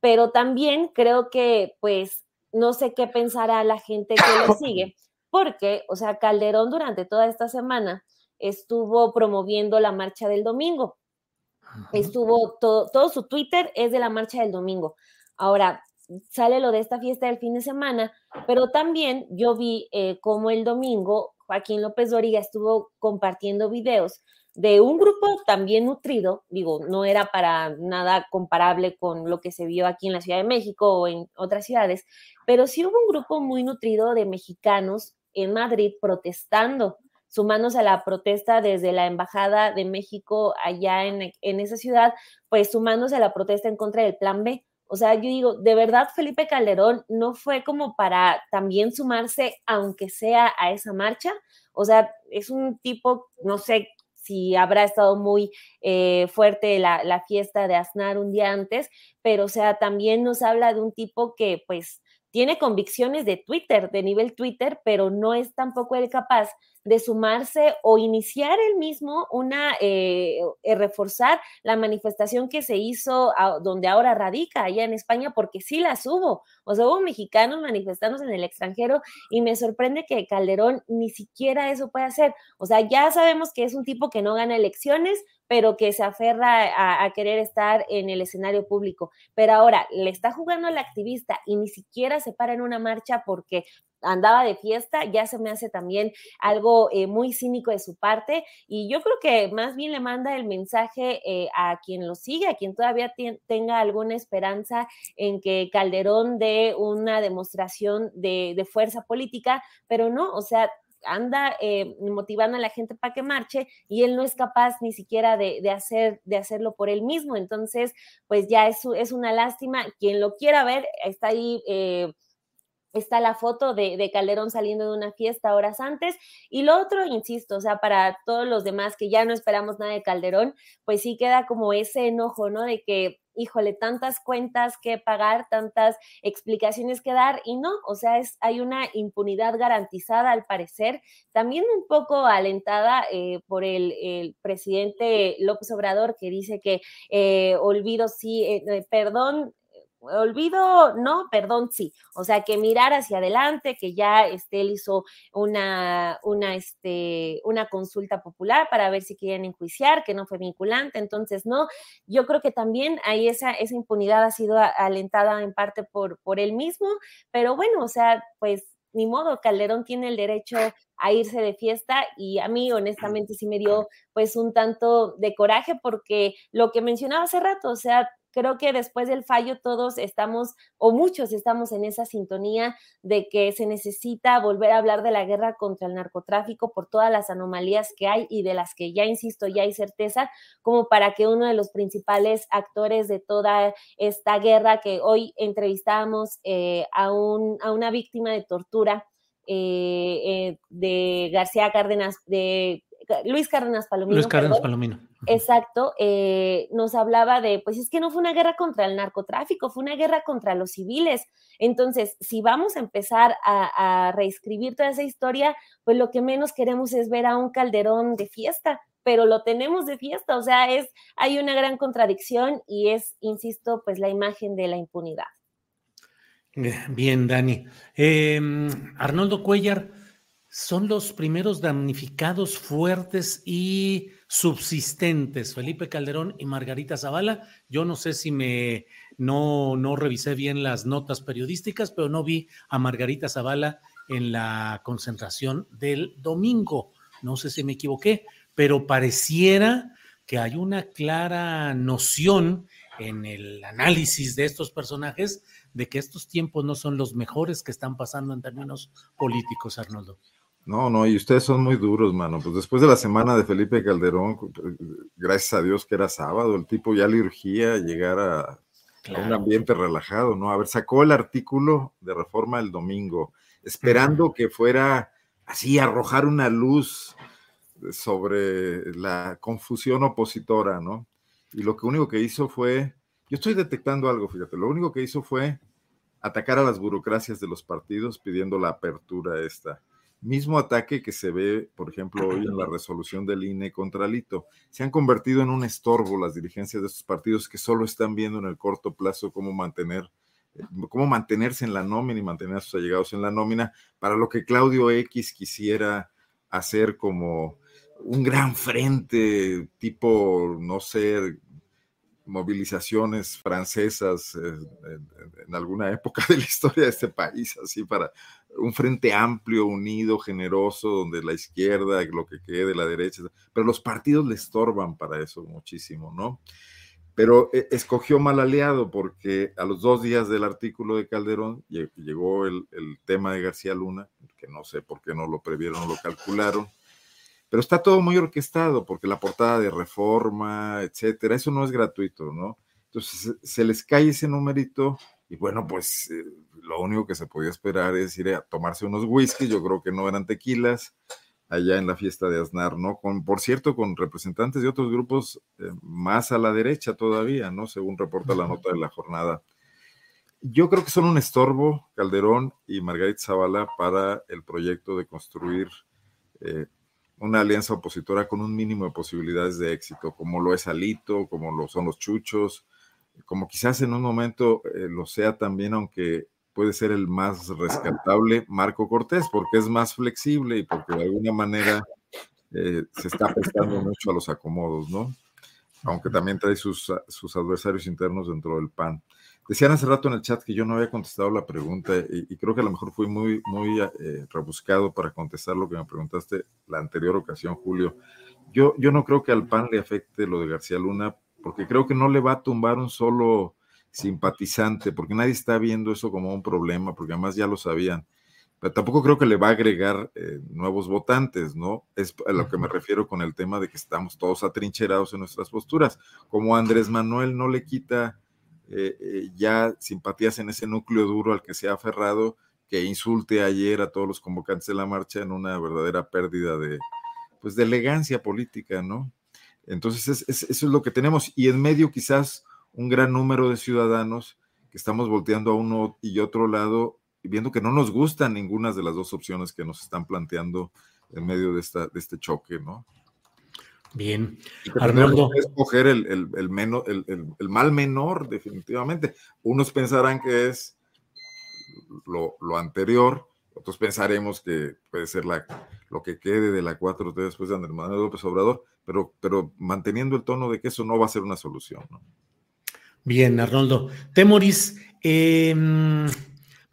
Pero también creo que pues no sé qué pensará la gente que lo sigue, porque, o sea, Calderón durante toda esta semana estuvo promoviendo la marcha del domingo Estuvo todo, todo su Twitter es de la marcha del domingo. Ahora, sale lo de esta fiesta del fin de semana, pero también yo vi eh, como el domingo Joaquín López Doriga estuvo compartiendo videos de un grupo también nutrido, digo, no era para nada comparable con lo que se vio aquí en la Ciudad de México o en otras ciudades, pero sí hubo un grupo muy nutrido de mexicanos en Madrid protestando sumándose a la protesta desde la Embajada de México allá en, en esa ciudad, pues sumándose a la protesta en contra del Plan B. O sea, yo digo, de verdad Felipe Calderón no fue como para también sumarse, aunque sea a esa marcha. O sea, es un tipo, no sé si habrá estado muy eh, fuerte la, la, fiesta de Aznar un día antes, pero o sea, también nos habla de un tipo que pues tiene convicciones de Twitter, de nivel Twitter, pero no es tampoco el capaz de sumarse o iniciar el mismo una, eh, eh, reforzar la manifestación que se hizo donde ahora radica, allá en España, porque sí las hubo. O sea, hubo mexicanos manifestándose en el extranjero y me sorprende que Calderón ni siquiera eso puede hacer. O sea, ya sabemos que es un tipo que no gana elecciones, pero que se aferra a, querer estar en el escenario público. Pero ahora le está jugando al activista y ni siquiera se para en una marcha porque andaba de fiesta, ya se me hace también algo eh, muy cínico de su parte y yo creo que más bien le manda el mensaje eh, a quien lo sigue, a quien todavía tenga alguna esperanza en que Calderón dé una demostración de, de fuerza política, pero no, o sea, anda eh, motivando a la gente para que marche y él no es capaz ni siquiera de, hacer, de hacerlo por él mismo. Entonces, pues ya es, es una lástima. Quien lo quiera ver, está ahí. Eh, está la foto de, de, Calderón saliendo de una fiesta horas antes. Y lo otro, insisto, o sea, para todos los demás que ya no esperamos nada de Calderón, pues sí queda como ese enojo, ¿no? De que híjole, tantas cuentas que pagar, tantas explicaciones que dar y no, o sea, es, hay una impunidad garantizada al parecer, también un poco alentada eh, por el, presidente López Obrador que dice que eh, olvido sí, eh, perdón, olvido, no, perdón, sí. O sea, que mirar hacia adelante, que ya este, él hizo una, una, este, una consulta popular para ver si quieren enjuiciar, que no fue vinculante. Entonces, no, yo creo que también ahí esa, esa impunidad ha sido alentada en parte por, por él mismo, pero bueno, o sea, pues ni modo, Calderón tiene el derecho a irse de fiesta y a mí honestamente sí me dio pues un tanto de coraje porque lo que mencionaba hace rato, o sea, creo que después del fallo todos estamos, o muchos estamos en esa sintonía de que se necesita volver a hablar de la guerra contra el narcotráfico por todas las anomalías que hay y de las que ya, insisto, ya hay certeza, como para que uno de los principales actores de toda esta guerra que hoy entrevistamos eh, a, un, a una víctima de tortura, eh, eh, de García Cárdenas, de Luis Cárdenas Palomino. Luis Cárdenas Palomino. Exacto, eh, nos hablaba de, pues es que no fue una guerra contra el narcotráfico, fue una guerra contra los civiles. Entonces, si vamos a empezar a, reescribir toda esa historia, pues lo que menos queremos es ver a un calderón de fiesta, pero lo tenemos de fiesta, o sea, es, hay una gran contradicción y es, insisto, pues la imagen de la impunidad. Bien, Dani. Em, Arnoldo Cuellar, son los primeros damnificados fuertes y subsistentes, Felipe Calderón y Margarita Zavala. Yo no sé si me no, no revisé bien las notas periodísticas, pero no vi a Margarita Zavala en la concentración del domingo. No sé si me equivoqué, pero pareciera que hay una clara noción en el análisis de estos personajes de que estos tiempos no son los mejores que están pasando en términos políticos, Arnoldo. No, no, y ustedes son muy duros, mano. Pues después de la semana de Felipe Calderón, gracias a Dios que era sábado, el tipo ya le urgía llegar a, un ambiente relajado, ¿no? A ver, sacó el artículo de reforma el domingo, esperando que fuera así, arrojar una luz sobre la confusión opositora, ¿no? Y lo que único que hizo fue, yo estoy detectando algo, fíjate, lo único que hizo fue atacar a las burocracias de los partidos pidiendo la apertura esta Mismo ataque que se ve, por ejemplo, hoy en la resolución del INE contra Lito. Se han convertido en un estorbo las dirigencias de estos partidos que solo están viendo en el corto plazo cómo mantener eh, cómo mantenerse en la nómina y mantener a sus allegados en la nómina, para lo que Claudio X quisiera hacer como un gran frente tipo, no sé, movilizaciones francesas eh, en, alguna época (laughs) de la historia de este país, así para un frente amplio, unido, generoso, donde la izquierda, lo que quede, la derecha, pero los partidos le estorban para eso muchísimo, ¿no? Pero eh, escogió mal aliado porque a los dos días del artículo de Calderón llegó el, el tema de García Luna, que no sé por qué no lo previeron o lo calcularon, pero está todo muy orquestado porque la portada de reforma, etcétera, eso no es gratuito, ¿no? Entonces se les cae ese numerito y bueno, pues eh, lo único que se podía esperar es ir a tomarse unos whisky, yo creo que no eran tequilas, allá en la fiesta de Aznar, ¿no? Con, por cierto, con representantes de otros grupos eh, más a la derecha todavía, ¿no? Según reporta la nota de la jornada. Yo creo que son un estorbo, Calderón y Margarita Zavala, para el proyecto de construir eh, una alianza opositora con un mínimo de posibilidades de éxito, como lo es Alito, como lo son los Chuchos, como quizás en un momento eh, lo sea también, aunque puede ser el más rescatable, Marco Cortés, porque es más flexible y porque de alguna manera eh, se está prestando mucho a los acomodos, ¿no? Aunque también trae sus, sus adversarios internos dentro del PAN. Decían hace rato en el chat que yo no había contestado la pregunta y, creo que a lo mejor fui muy, muy eh, rebuscado para contestar lo que me preguntaste la anterior ocasión, Julio. Yo, yo no creo que al PAN le afecte lo de García Luna porque creo que no le va a tumbar un solo simpatizante, porque nadie está viendo eso como un problema, porque además ya lo sabían. Pero tampoco creo que le va a agregar eh, nuevos votantes, ¿no? Es a lo que me refiero con el tema de que estamos todos atrincherados en nuestras posturas. Como Andrés Manuel no le quita eh, eh, ya simpatías en ese núcleo duro al que se ha aferrado, que insulte ayer a todos los convocantes de la marcha en una verdadera pérdida de, pues, de elegancia política, ¿no? Entonces, eso es lo que tenemos. Y en medio quizás un gran número de ciudadanos que estamos volteando a uno y otro lado viendo que no nos gustan ninguna de las dos opciones que nos están planteando en medio de, esta, de este choque, ¿no? Bien. Arnoldo. escoger el, el, el, menos, el, mal menor, definitivamente. Unos pensarán que es lo, lo, anterior, otros pensaremos que puede ser la, lo que quede de la 4T después de Andrés Manuel López Obrador, pero, pero manteniendo el tono de que eso no va a ser una solución. ¿no? Bien, Arnoldo. Temoris, eh,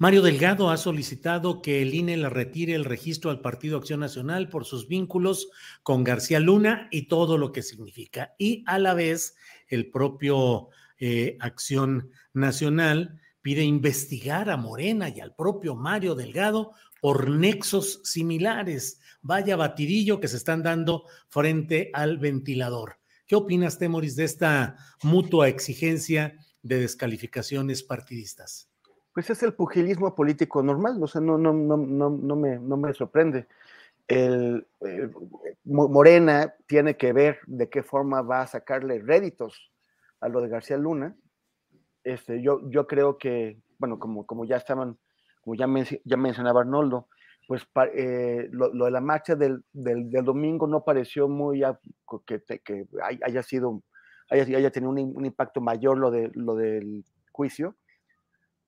Mario Delgado ha solicitado que el INE le retire el registro al Partido Acción Nacional por sus vínculos con García Luna y todo lo que significa. Y a la vez, el propio eh, Acción Nacional pide investigar a Morena y al propio Mario Delgado por nexos similares. Vaya batidillo que se están dando frente al ventilador. ¿Qué opinas, Temoris, de esta mutua exigencia de descalificaciones partidistas? Pues es el pugilismo político normal, o sea, no, no, no, no, no, me, no me sorprende. El, Morena tiene que ver de qué forma va a sacarle réditos a lo de García Luna. Este, yo, yo creo que, bueno, como, como ya estaban, como ya, ya mencionaba Arnoldo, pues eh, lo, de la marcha del, del, domingo no pareció muy que, que haya sido, haya, haya tenido un, un, impacto mayor lo, de, lo del juicio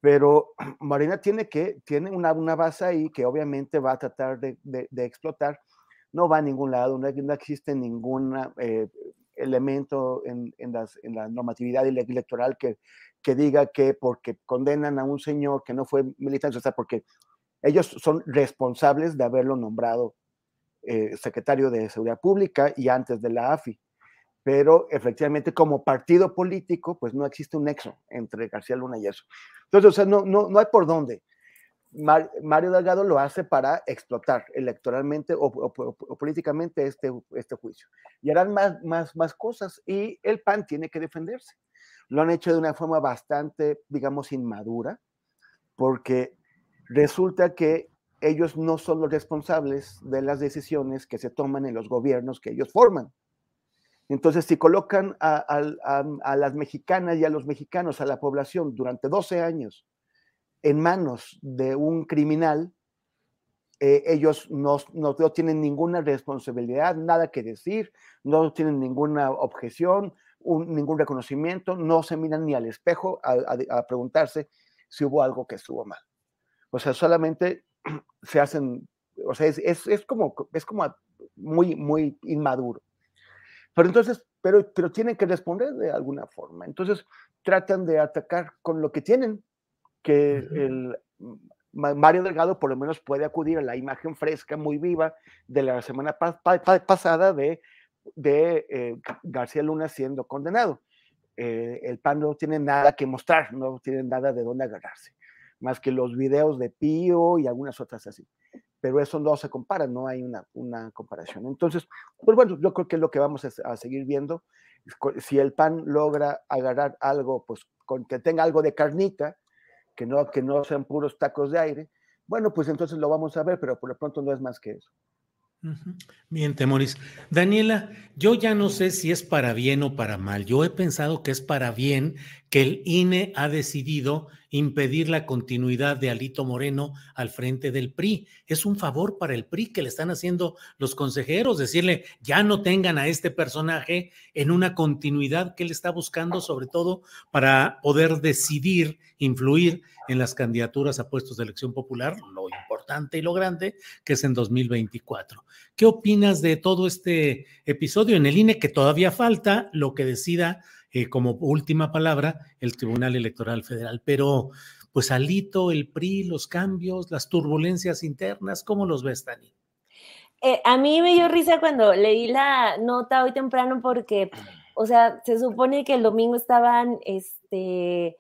pero (clears throat) Marina tiene que, tiene una, una base ahí que obviamente va a tratar de, de, explotar, no va a ningún lado, no, no existe ningún eh, elemento en, en, las, en, la normatividad electoral que, que diga que porque condenan a un señor que no fue militante, o sea, porque ellos son responsables de haberlo nombrado eh, secretario de Seguridad Pública y antes de la AFI pero efectivamente como partido político, pues no existe un nexo entre García Luna y eso. Entonces, o sea, no, no, no hay por dónde. Mario Delgado lo hace para explotar electoralmente o, políticamente este, este juicio. Y harán más, más, más cosas y el PAN tiene que defenderse. Lo han hecho de una forma bastante, digamos, inmadura, porque resulta que ellos no son los responsables de las decisiones que se toman en los gobiernos que ellos forman. Entonces, si colocan a, las mexicanas y a los mexicanos, a la población, durante 12 años en manos de un criminal, eh, ellos no, tienen ninguna responsabilidad, nada que decir, no tienen ninguna objeción, ningún reconocimiento, no se miran ni al espejo a, preguntarse si hubo algo que estuvo mal. O sea, solamente (clears throat) se hacen, o sea, es, es como, es como muy, muy inmaduro. Pero entonces, pero, pero tienen que responder de alguna forma. Entonces, tratan de atacar con lo que tienen, que el Mario Delgado por lo menos puede acudir a la imagen fresca, muy viva, de la semana pasada de, de eh, García Luna siendo condenado. Eh, el PAN no tiene nada que mostrar, no tiene nada de dónde agarrarse, más que los videos de Pío y algunas otras así pero eso no se compara, no hay una, una comparación. Entonces, pues bueno, yo creo que es lo que vamos a, seguir viendo. Si el PAN logra agarrar algo, pues con que tenga algo de carnita, que no, que no sean puros tacos de aire, bueno, pues entonces lo vamos a ver, pero por lo pronto no es más que eso. Bien, Temoris. Daniela, yo ya no sé si es para bien o para mal. Yo he pensado que es para bien que el INE ha decidido impedir la continuidad de Alito Moreno al frente del PRI. Es un favor para el PRI que le están haciendo los consejeros, decirle, ya no tengan a este personaje en una continuidad que él está buscando, sobre todo para poder decidir, influir en las candidaturas a puestos de elección popular, lo importante y lo grande que es en 2024. ¿Qué opinas de todo este episodio en el INE que todavía falta lo que decida eh, como última palabra el Tribunal Electoral Federal. Pero, pues Alito, el PRI, los cambios, las turbulencias internas, ¿cómo los ves, Dani? Eh, a mí me dio risa cuando leí la nota hoy temprano porque, o sea, se supone que el domingo estaban, este,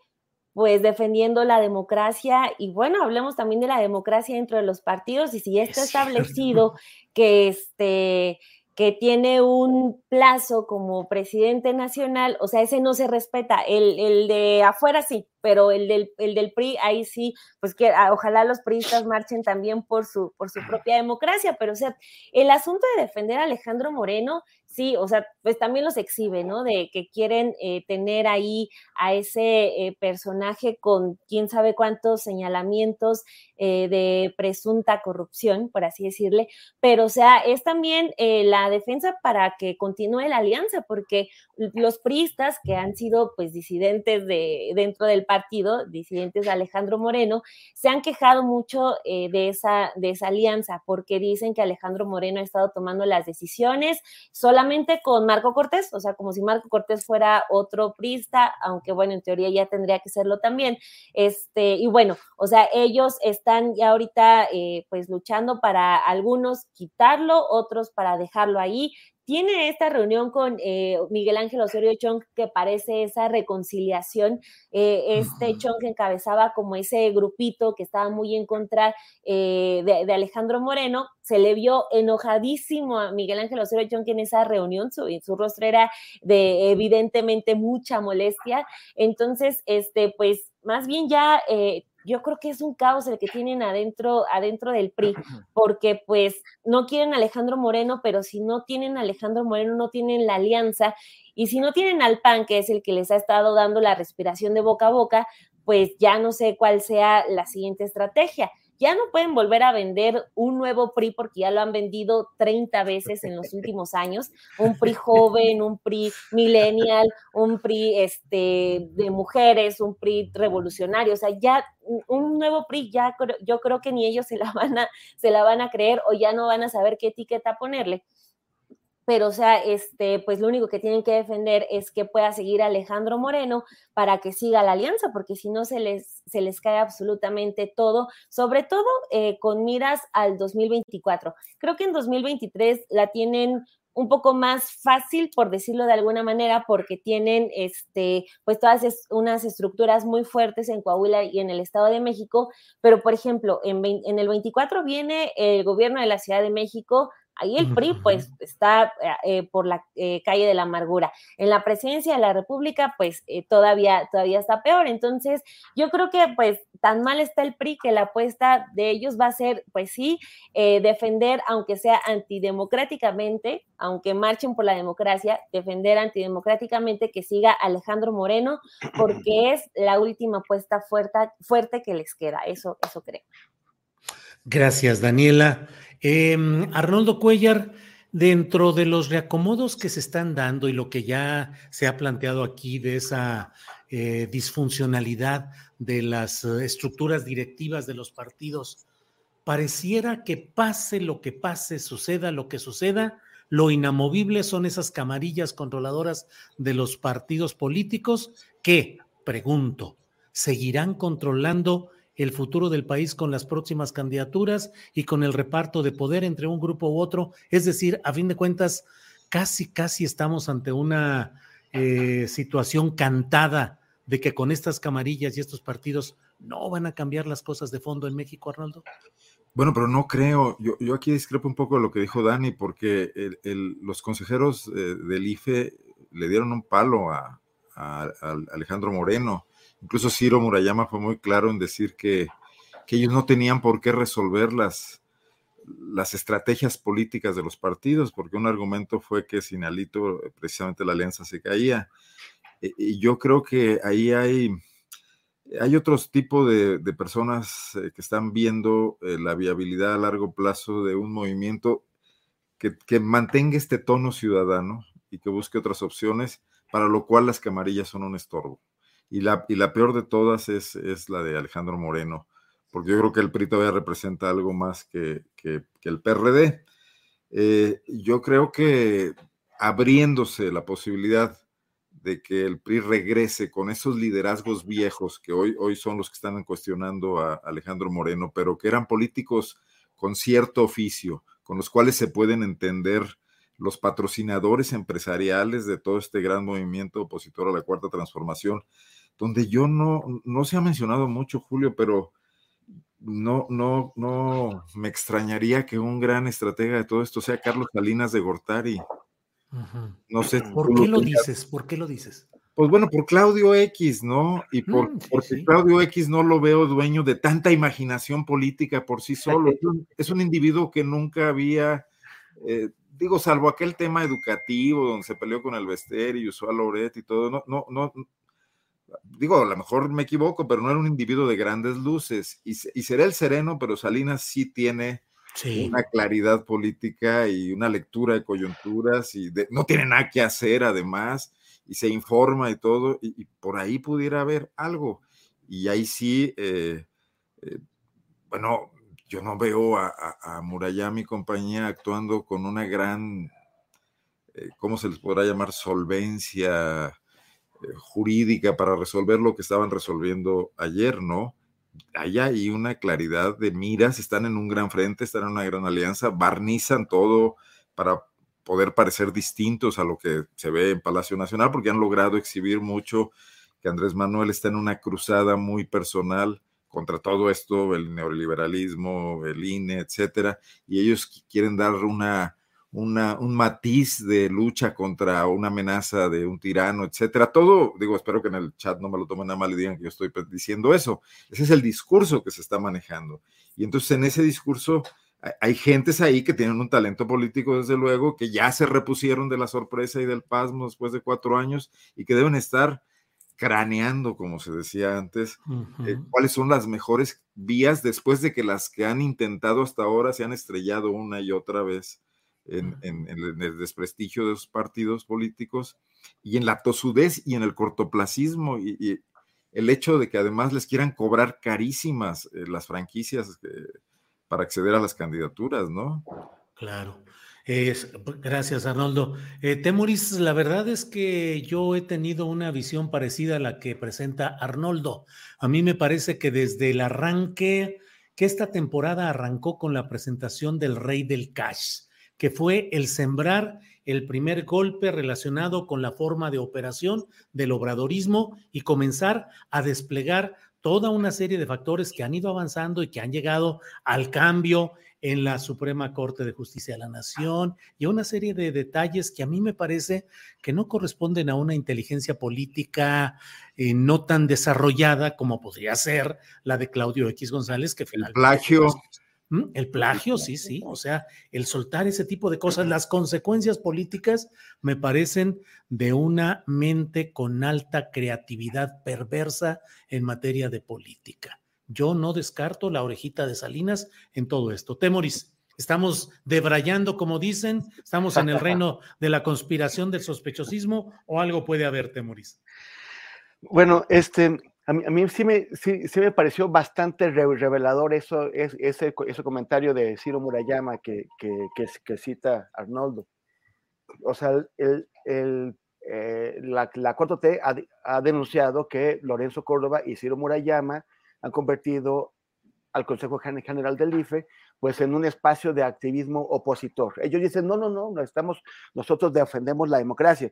pues defendiendo la democracia y bueno, hablemos también de la democracia dentro de los partidos y si ya está establecido que este que tiene un plazo como presidente nacional, o sea, ese no se respeta, el, el de afuera sí, pero el del, el del PRI, ahí sí, pues que ah, ojalá los priistas marchen también por su, por su propia democracia, pero o sea, el asunto de defender a Alejandro Moreno sí, o sea, pues también los exhibe, ¿no? De que quieren eh, tener ahí a ese eh, personaje con quién sabe cuántos señalamientos eh, de presunta corrupción, por así decirle, pero o sea, es también la defensa para que continúe la alianza, porque los priistas que han sido pues disidentes de, dentro del partido, disidentes de Alejandro Moreno, se han quejado mucho de, esa, de esa alianza, porque dicen que Alejandro Moreno ha estado tomando las decisiones solamente con Marco Cortés, o sea, como si Marco Cortés fuera otro prista, aunque bueno, en teoría ya tendría que serlo también. Este, y bueno, o sea, ellos están ya ahorita eh, pues luchando para algunos quitarlo, otros para dejarlo ahí tiene esta reunión con eh, Miguel Ángel Osorio Chong que parece esa reconciliación. Eh, este Chong que encabezaba como ese grupito que estaba muy en contra eh, de, Alejandro Moreno, se le vio enojadísimo a Miguel Ángel Osorio Chong en esa reunión, su, su rostro era de evidentemente mucha molestia. Entonces, este, pues más bien ya yo creo que es un caos el que tienen adentro, adentro del PRI, porque pues no quieren a Alejandro Moreno, pero si no tienen a Alejandro Moreno, no tienen la alianza, y si no tienen al PAN, que es el que les ha estado dando la respiración de boca a boca, pues ya no sé cuál sea la siguiente estrategia ya no pueden volver a vender un nuevo PRI porque ya lo han vendido 30 veces en los últimos años, un PRI joven, un PRI millennial, un PRI este, de mujeres, un PRI revolucionario, o sea, ya un nuevo PRI ya yo creo que ni ellos se la van a se la van a creer o ya no van a saber qué etiqueta ponerle pero o sea, este, pues lo único que tienen que defender es que pueda seguir Alejandro Moreno para que siga la alianza, porque si no se les, se les cae absolutamente todo, sobre todo eh, con miras al 2024. Creo que en 2023 la tienen un poco más fácil, por decirlo de alguna manera, porque tienen este, pues todas unas estructuras muy fuertes en Coahuila y en el Estado de México, pero por ejemplo, en, en el 24 viene el gobierno de la Ciudad de México Ahí el PRI pues está eh, eh, por la eh, calle de la amargura. En la presidencia de la República pues todavía, todavía está peor. Entonces yo creo que pues tan mal está el PRI que la apuesta de ellos va a ser pues sí defender aunque sea antidemocráticamente, aunque marchen por la democracia, defender antidemocráticamente que siga Alejandro Moreno porque es la última apuesta fuerte, fuerte que les queda. Eso, eso creo. Gracias, Daniela. Em, Arnoldo Cuellar, dentro de los reacomodos que se están dando y lo que ya se ha planteado aquí de esa eh, disfuncionalidad de las eh, estructuras directivas de los partidos, pareciera que pase lo que pase, suceda lo que suceda, lo inamovible son esas camarillas controladoras de los partidos políticos que, pregunto, seguirán controlando el futuro del país con las próximas candidaturas y con el reparto de poder entre un grupo u otro. Es decir, a fin de cuentas, casi, casi estamos ante una eh, situación cantada de que con estas camarillas y estos partidos no van a cambiar las cosas de fondo en México, Arnoldo. Bueno, pero no creo. Yo, yo aquí discrepo un poco de lo que dijo Dani, porque los consejeros eh, del IFE le dieron un palo a Alejandro Moreno Incluso Ciro Murayama fue muy claro en decir que, ellos no tenían por qué resolver las, las estrategias políticas de los partidos, porque un argumento fue que sin Alito eh, precisamente la alianza se caía. E, y yo creo que ahí hay, hay otros tipos de, personas eh, que están viendo eh, la viabilidad a largo plazo de un movimiento que, que, mantenga este tono ciudadano y que busque otras opciones, para lo cual las camarillas son un estorbo. Y la, y la peor de todas es, es la de Alejandro Moreno, porque yo creo que el PRI todavía representa algo más que, que, el PRD. Eh, yo creo que abriéndose la posibilidad de que el PRI regrese con esos liderazgos viejos que hoy, hoy son los que están cuestionando a Alejandro Moreno, pero que eran políticos con cierto oficio, con los cuales se pueden entender los patrocinadores empresariales de todo este gran movimiento opositor a la cuarta transformación, donde yo no, no se ha mencionado mucho, Julio, pero no, no, no me extrañaría que un gran estratega de todo esto sea Carlos Salinas de Gortari. No sé. ¿Por qué lo dices? ¿Por qué lo dices? Pues bueno, por Claudio X, ¿no? Y por, Mm, sí, porque sí. Claudio X no lo veo dueño de tanta imaginación política por sí solo. (laughs) Es un, es un individuo que nunca había, eh, digo, salvo aquel tema educativo donde se peleó con el Vester y usó a Loret y todo, no, no, no, digo, a lo mejor me equivoco, pero no era un individuo de grandes luces. Y, y será el sereno, pero Salinas sí tiene Sí. una claridad política y una lectura de coyunturas y de- no tiene nada que hacer además y se informa y todo y, y por ahí pudiera haber algo y ahí sí eh, eh, bueno yo no veo a, a, a Murayama y compañía actuando con una gran eh, cómo se les podrá llamar solvencia eh, jurídica para resolver lo que estaban resolviendo ayer no allá hay una claridad de miras, están en un gran frente, están en una gran alianza, barnizan todo para poder parecer distintos a lo que se ve en Palacio Nacional, porque han logrado exhibir mucho que Andrés Manuel está en una cruzada muy personal contra todo esto, el neoliberalismo, el INE, etcétera, y ellos quieren dar una, una, un matiz de lucha contra una amenaza de un tirano, etcétera. Todo, digo, espero que en el chat no me lo tomen a mal y digan que yo estoy diciendo eso. Ese es el discurso que se está manejando. Y entonces en ese discurso hay gentes ahí que tienen un talento político, desde luego, que ya se repusieron de la sorpresa y del pasmo después de cuatro años y que deben estar craneando, como se decía antes, eh, cuáles son las mejores vías después de que las que han intentado hasta ahora se han estrellado una y otra vez en, el, en el desprestigio de los partidos políticos y en la tosudez y en el cortoplacismo y, y el hecho de que además les quieran cobrar carísimas eh, las franquicias eh, para acceder a las candidaturas, ¿no? Claro. Gracias, Arnoldo. Eh, Temuris, la verdad es que yo he tenido una visión parecida a la que presenta Arnoldo. A mí me parece que desde el arranque, que esta temporada arrancó con la presentación del Rey del Cash, que fue el sembrar el primer golpe relacionado con la forma de operación del obradorismo y comenzar a desplegar toda una serie de factores que han ido avanzando y que han llegado al cambio en la Suprema Corte de Justicia de la Nación y a una serie de detalles que a mí me parece que no corresponden a una inteligencia política eh, no tan desarrollada como podría ser la de Claudio X González, que finalmente... plagio. ¿Mm? El plagio, sí, sí. O sea, el soltar ese tipo de cosas, las consecuencias políticas me parecen de una mente con alta creatividad perversa en materia de política. Yo no descarto la orejita de Salinas en todo esto. Temoris, estamos debrayando, como dicen, estamos en el (laughs) reino de la conspiración del sospechosismo o algo puede haber, Temoris. Bueno, este, a mí, a mí sí, me, sí, sí me pareció bastante re- revelador eso, es, ese, ese comentario de Ciro Murayama que, que, que, que cita Arnoldo. O sea, el, el, eh, la, la 4T ha, de- ha denunciado que Lorenzo Córdoba y Ciro Murayama han convertido al Consejo Gen- General del IFE pues en un espacio de activismo opositor. Ellos dicen, no, no, no, no estamos, nosotros defendemos la democracia.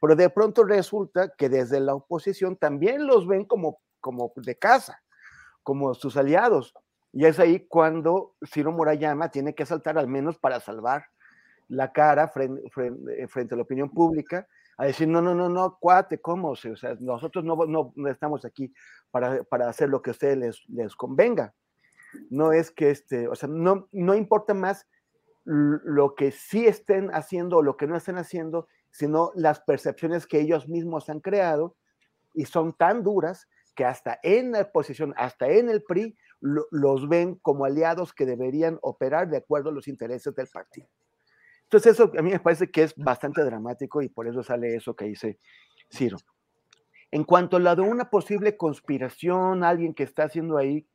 Pero de pronto resulta que desde la oposición también los ven como, como de casa, como sus aliados. Y es ahí cuando Ciro Murayama tiene que saltar al menos para salvar la cara frente, frente, frente a la opinión pública, a decir, no, no, no, no, cuate, ¿cómo? O sea, nosotros no, no, estamos aquí para, para, hacer lo que a ustedes les, convenga. No es que, este, o sea, no, no importa más lo que sí estén haciendo o lo que no estén haciendo, sino las percepciones que ellos mismos han creado y son tan duras que hasta en la oposición, hasta en el PRI, lo, los ven como aliados que deberían operar de acuerdo a los intereses del partido. Entonces eso a mí me parece que es bastante dramático y por eso sale eso que dice Ciro. En cuanto a la de una posible conspiración, alguien que está haciendo ahí,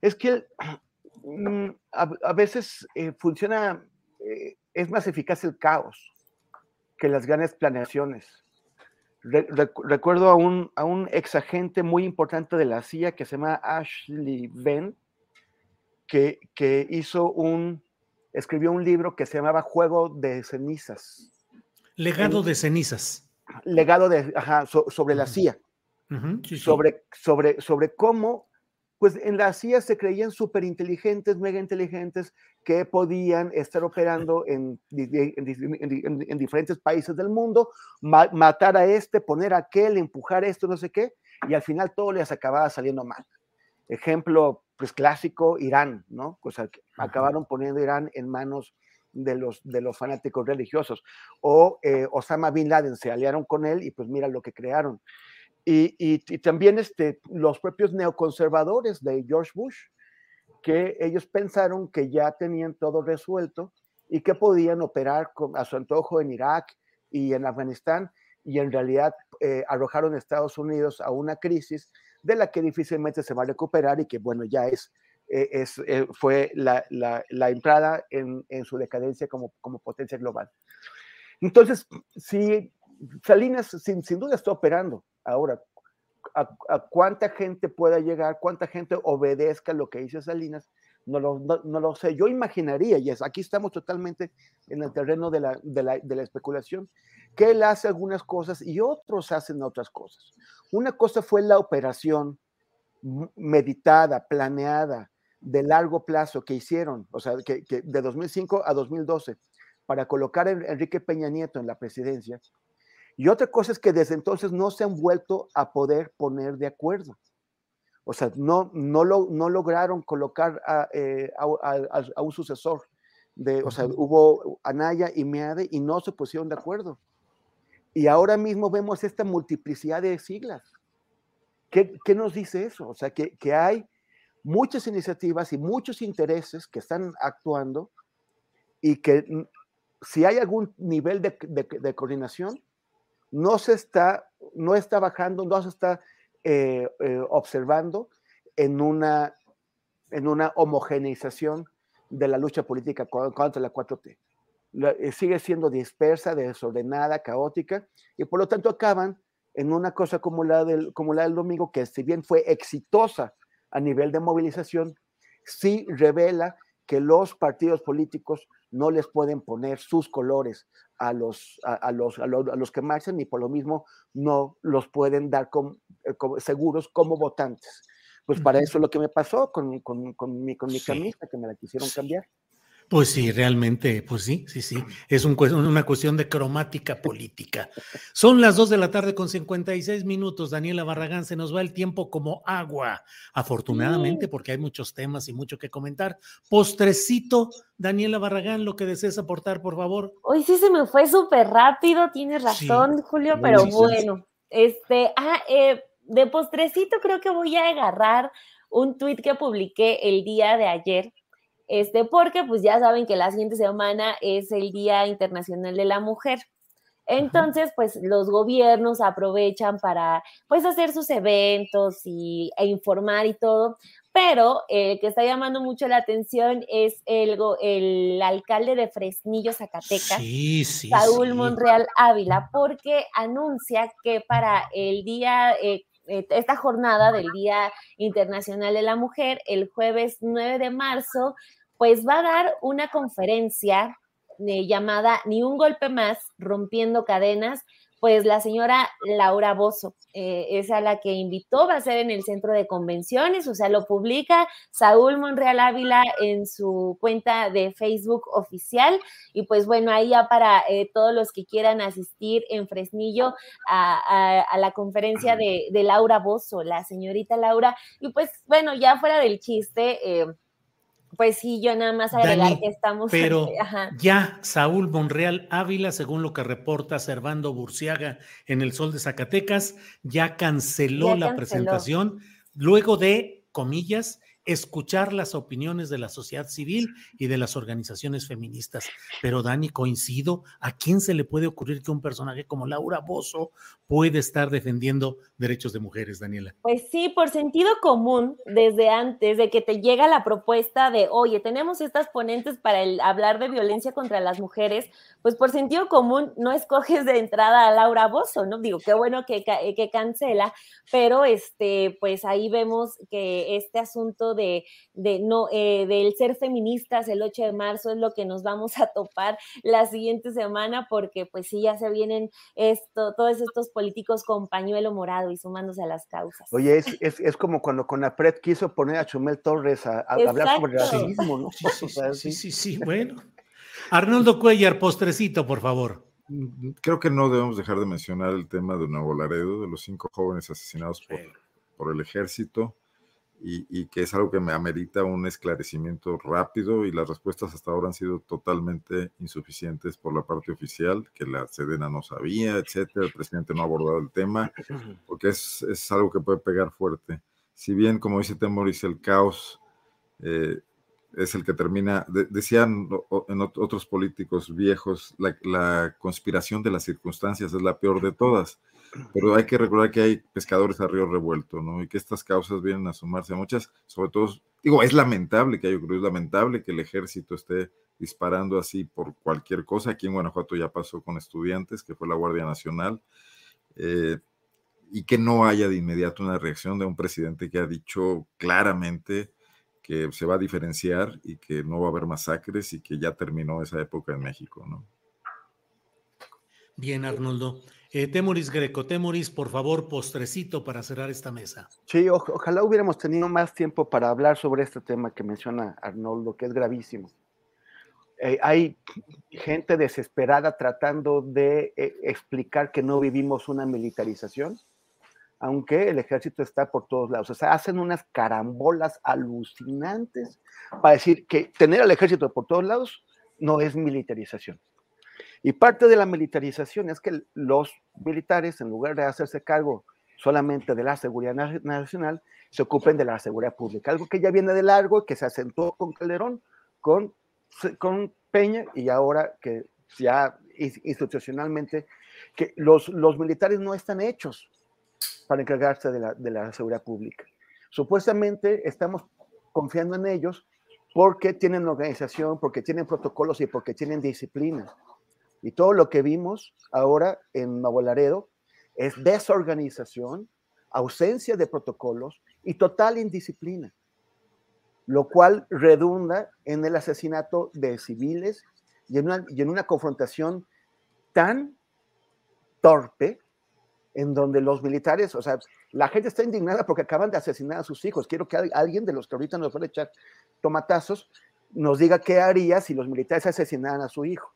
es que (clears throat) a, a veces eh, funciona, eh, es más eficaz el caos que las grandes planeaciones. Re, re, recuerdo a un, a ex agente muy importante de la CIA que se llama Ashley Venn, que hizo un, escribió un libro que se llamaba Juego de Cenizas. Legado en, de cenizas. Legado de, ajá, so, sobre la CIA. Uh -huh, sí, sí. Sobre, sobre, sobre cómo pues en la CIA se creían súper inteligentes, mega inteligentes, que podían estar operando en, en, diferentes países del mundo, matar a este, poner a aquel, empujar esto, no sé qué, y al final todo les acababa saliendo mal. Ejemplo, pues clásico, Irán, ¿no? O sea, acabaron poniendo Irán en manos de los, de los fanáticos religiosos. O eh, Osama Bin Laden se aliaron con él y pues mira lo que crearon. Y, también este, los propios neoconservadores de George Bush, que ellos pensaron que ya tenían todo resuelto y que podían operar a su antojo en Irak y en Afganistán, y en realidad eh, arrojaron a Estados Unidos a una crisis de la que difícilmente se va a recuperar y que, bueno, ya es, eh, es eh, fue la, la, entrada en, en, su decadencia como, como potencia global. Entonces, si Salinas sin, sin duda está operando, Ahora, a, cuánta gente pueda llegar, cuánta gente obedezca lo que dice Salinas, no lo, no, lo sé. Yo imaginaría, y es, aquí estamos totalmente en el terreno de la, de, la, de la, especulación, que él hace algunas cosas y otros hacen otras cosas. Una cosa fue la operación meditada, planeada, de largo plazo que hicieron, o sea, que, de 2005 a 2012, para colocar a Enrique Peña Nieto en la presidencia, y otra cosa es que desde entonces no se han vuelto a poder poner de acuerdo. O sea, no, no, lo, no lograron colocar a, eh, a, un sucesor. De, o sea, hubo Anaya y Meade y no se pusieron de acuerdo. Y ahora mismo vemos esta multiplicidad de siglas. ¿Qué, qué nos dice eso? O sea, que, que, hay muchas iniciativas y muchos intereses que están actuando y que mm, si hay algún nivel de, de, de coordinación, no se está, no está bajando, no se está eh, eh, observando en una, en una homogeneización de la lucha política contra la 4T. Eh, sigue siendo dispersa, desordenada, caótica, y por lo tanto acaban en una cosa como la del, como la del domingo, que si bien fue exitosa a nivel de movilización, sí revela que los partidos políticos no les pueden poner sus colores a los, a, los, a, los, que marchan y por lo mismo no los pueden dar eh, como, seguros como votantes. Pues para eso es lo que me pasó con, con, con mi, con mi camisa, que me la quisieron cambiar. Pues sí, realmente, pues sí, sí, sí. Es una cuestión de cromática política. Son las dos de la tarde con 56 minutos. Daniela Barragán, se nos va el tiempo como agua. Afortunadamente, porque hay muchos temas y mucho que comentar. Postrecito, Daniela Barragán, lo que desees aportar, por favor. Hoy sí se me fue súper rápido, tienes razón, Julio, pero bueno. Este, ah, eh, de postrecito creo que voy a agarrar un tuit que publiqué el día de ayer este, porque pues ya saben que la siguiente semana es el Día Internacional de la Mujer. Entonces, pues los gobiernos aprovechan para pues hacer sus eventos y, e informar y todo, pero el que está llamando mucho la atención es el, el alcalde de Fresnillo, Zacatecas, Saúl Monreal Ávila, porque anuncia que para el día, eh, eh, esta jornada del Día Internacional de la Mujer, el jueves 9 de marzo, pues va a dar una conferencia eh, llamada Ni un golpe más, rompiendo cadenas, pues la señora Laura Bozo, eh, es a la que invitó, va a ser en el centro de convenciones, o sea, lo publica Saúl Monreal Ávila en su cuenta de Facebook oficial. Y pues bueno, ahí ya para eh, todos los que quieran asistir en Fresnillo a, la conferencia de, Laura Bozo, la señorita Laura. Y pues bueno, ya fuera del chiste, eh, pues sí, yo nada más agregar que estamos. Pero ya Saúl Monreal Ávila, según lo que reporta Servando Burciaga en El Sol de Zacatecas, ya canceló la presentación luego de, comillas, escuchar las opiniones de la sociedad civil y de las organizaciones feministas. Pero Dani, coincido, ¿a quién se le puede ocurrir que un personaje como Laura Bozo puede estar defendiendo derechos de mujeres, Daniela? Pues sí, por sentido común, desde antes de que te llega la propuesta de, oye, tenemos estas ponentes para el, hablar de violencia contra las mujeres, pues por sentido común no escoges de entrada a Laura Bozo, ¿no? Digo, qué bueno que, que cancela, pero este, pues ahí vemos que este asunto de de, de no, eh, del ser feministas el 8 de marzo es lo que nos vamos a topar la siguiente semana, porque pues sí, ya se vienen esto, todos estos políticos con pañuelo morado y sumándose a las causas. Oye, es, es, es como cuando Conapred quiso poner a Chumel Torres a, a hablar sobre racismo, ¿no? Sí, sí, sí, bueno. Arnoldo Cuellar, postrecito, por favor. Mm, creo que no debemos dejar de mencionar el tema de Nuevo Laredo, de los cinco jóvenes asesinados por, por el ejército, y, y, que es algo que me amerita un esclarecimiento rápido y las respuestas hasta ahora han sido totalmente insuficientes por la parte oficial, que la Sedena no sabía, etcétera, el presidente no ha abordado el tema, porque es, es algo que puede pegar fuerte. Si bien, como dice Temoris, el caos eh, es el que termina, de, decían en otros políticos viejos, la, la, conspiración de las circunstancias es la peor de todas, pero hay que recordar que hay pescadores a río revuelto, ¿no? Y que estas causas vienen a sumarse a muchas, sobre todo, digo, es lamentable que haya ocurrido, es lamentable que el ejército esté disparando así por cualquier cosa. Aquí en Guanajuato ya pasó con estudiantes, que fue la Guardia Nacional, eh, y que no haya de inmediato una reacción de un presidente que ha dicho claramente que se va a diferenciar y que no va a haber masacres y que ya terminó esa época en México, ¿no? Bien, Arnoldo. Eh, Temoris Greco, Temoris, por favor, postrecito para cerrar esta mesa. Sí, ojalá hubiéramos tenido más tiempo para hablar sobre este tema que menciona Arnoldo, que es gravísimo. Eh, hay gente desesperada tratando de eh, explicar que no vivimos una militarización aunque el ejército está por todos lados. O sea, hacen unas carambolas alucinantes para decir que tener al ejército por todos lados no es militarización. Y parte de la militarización es que los militares, en lugar de hacerse cargo solamente de la seguridad nacional, se ocupen de la seguridad pública, algo que ya viene de largo, que se acentuó con Calderón, con, con Peña y ahora que ya institucionalmente, que los, los militares no están hechos para encargarse de la, de la seguridad pública. Supuestamente estamos confiando en ellos porque tienen organización, porque tienen protocolos y porque tienen disciplina. Y todo lo que vimos ahora en Nuevo Laredo es desorganización, ausencia de protocolos y total indisciplina, lo cual redunda en el asesinato de civiles y en una, y en una confrontación tan torpe en donde los militares, o sea, la gente está indignada porque acaban de asesinar a sus hijos. Quiero que alguien de los que ahorita nos van a echar tomatazos nos diga qué haría si los militares asesinaran a su hijo.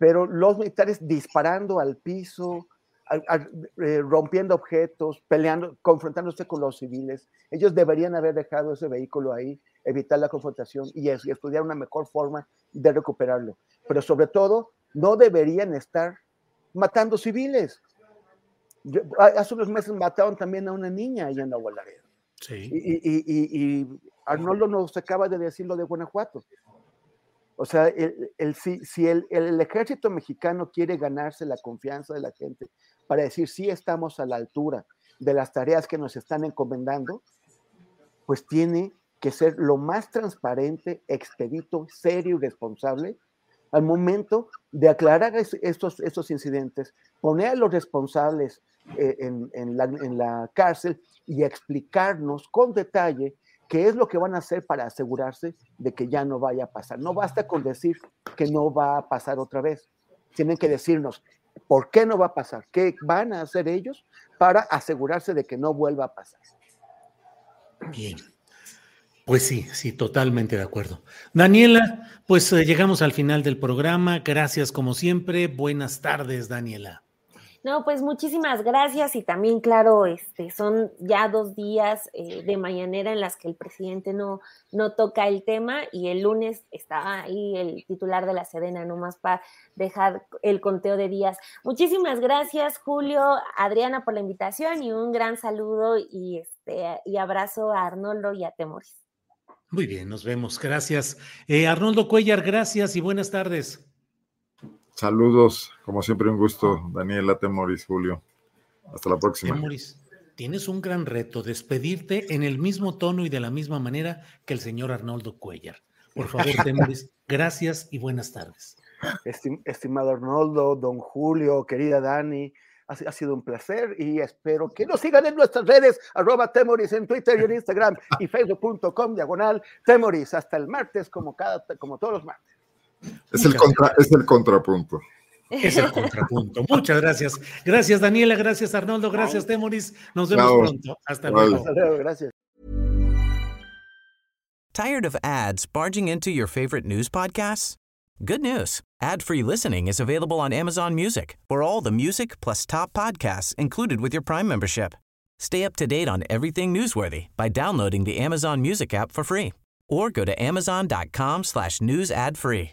Pero los militares disparando al piso, eh, rompiendo objetos, peleando, confrontándose con los civiles, ellos deberían haber dejado ese vehículo ahí, evitar la confrontación y, y estudiar una mejor forma de recuperarlo. Pero sobre todo, no deberían estar matando civiles hace unos meses mataron también a una niña allá en Nuevo Laredo. Sí. Y, Arnoldo nos acaba de decir lo de Guanajuato. O sea, el, si, el, el, ejército mexicano quiere ganarse la confianza de la gente para decir sí estamos a la altura de las tareas que nos están encomendando, pues tiene que ser lo más transparente, expedito, serio y responsable al momento de aclarar estos, estos incidentes, poner a los responsables eh, en, la, cárcel y explicarnos con detalle qué es lo que van a hacer para asegurarse de que ya no vaya a pasar. No basta con decir que no va a pasar otra vez. Tienen que decirnos por qué no va a pasar, qué van a hacer ellos para asegurarse de que no vuelva a pasar. Bien. Pues sí, sí, totalmente de acuerdo. Daniela, pues eh, llegamos al final del programa. Gracias como siempre. Buenas tardes, Daniela. No, pues muchísimas gracias y también, claro, este, son ya dos días eh, de mañanera en las que el presidente no, no toca el tema y el lunes está ahí el titular de la Sedena, nomás para dejar el conteo de días. Muchísimas gracias, Julio, Adriana, por la invitación y un gran saludo y, este, y abrazo a Arnoldo y a Temoris. Muy bien, nos vemos. Gracias. Eh, Arnoldo Cuellar, gracias y buenas tardes. Saludos, como siempre un gusto, Daniela Temoris, Julio. Hasta la próxima. Temoris, tienes un gran reto, despedirte en el mismo tono y de la misma manera que el señor Arnoldo Cuellar. Por favor, Temoris, gracias y buenas tardes. estimado Arnoldo, don Julio, querida Dani, Ha, sido un placer y espero que nos sigan en nuestras redes, arroba Temoris en Twitter y en Instagram y facebook.com diagonal Temoris. Hasta el martes, como, cada, como todos los martes. Es el, contra, es el contrapunto. Es el contrapunto. Muchas gracias. Gracias, Daniela. Gracias, Arnoldo. Gracias, Temoris. Nos vemos pronto. Hasta luego. Hasta luego. Gracias. ¿Tired of ads barging into your favorite news podcasts? Good news. Ad-free listening is available on Amazon Music for all the music plus top podcasts included with your Prime membership. Stay up to date on everything newsworthy by downloading the Amazon Music app for free or go to amazon.com slash news ad free.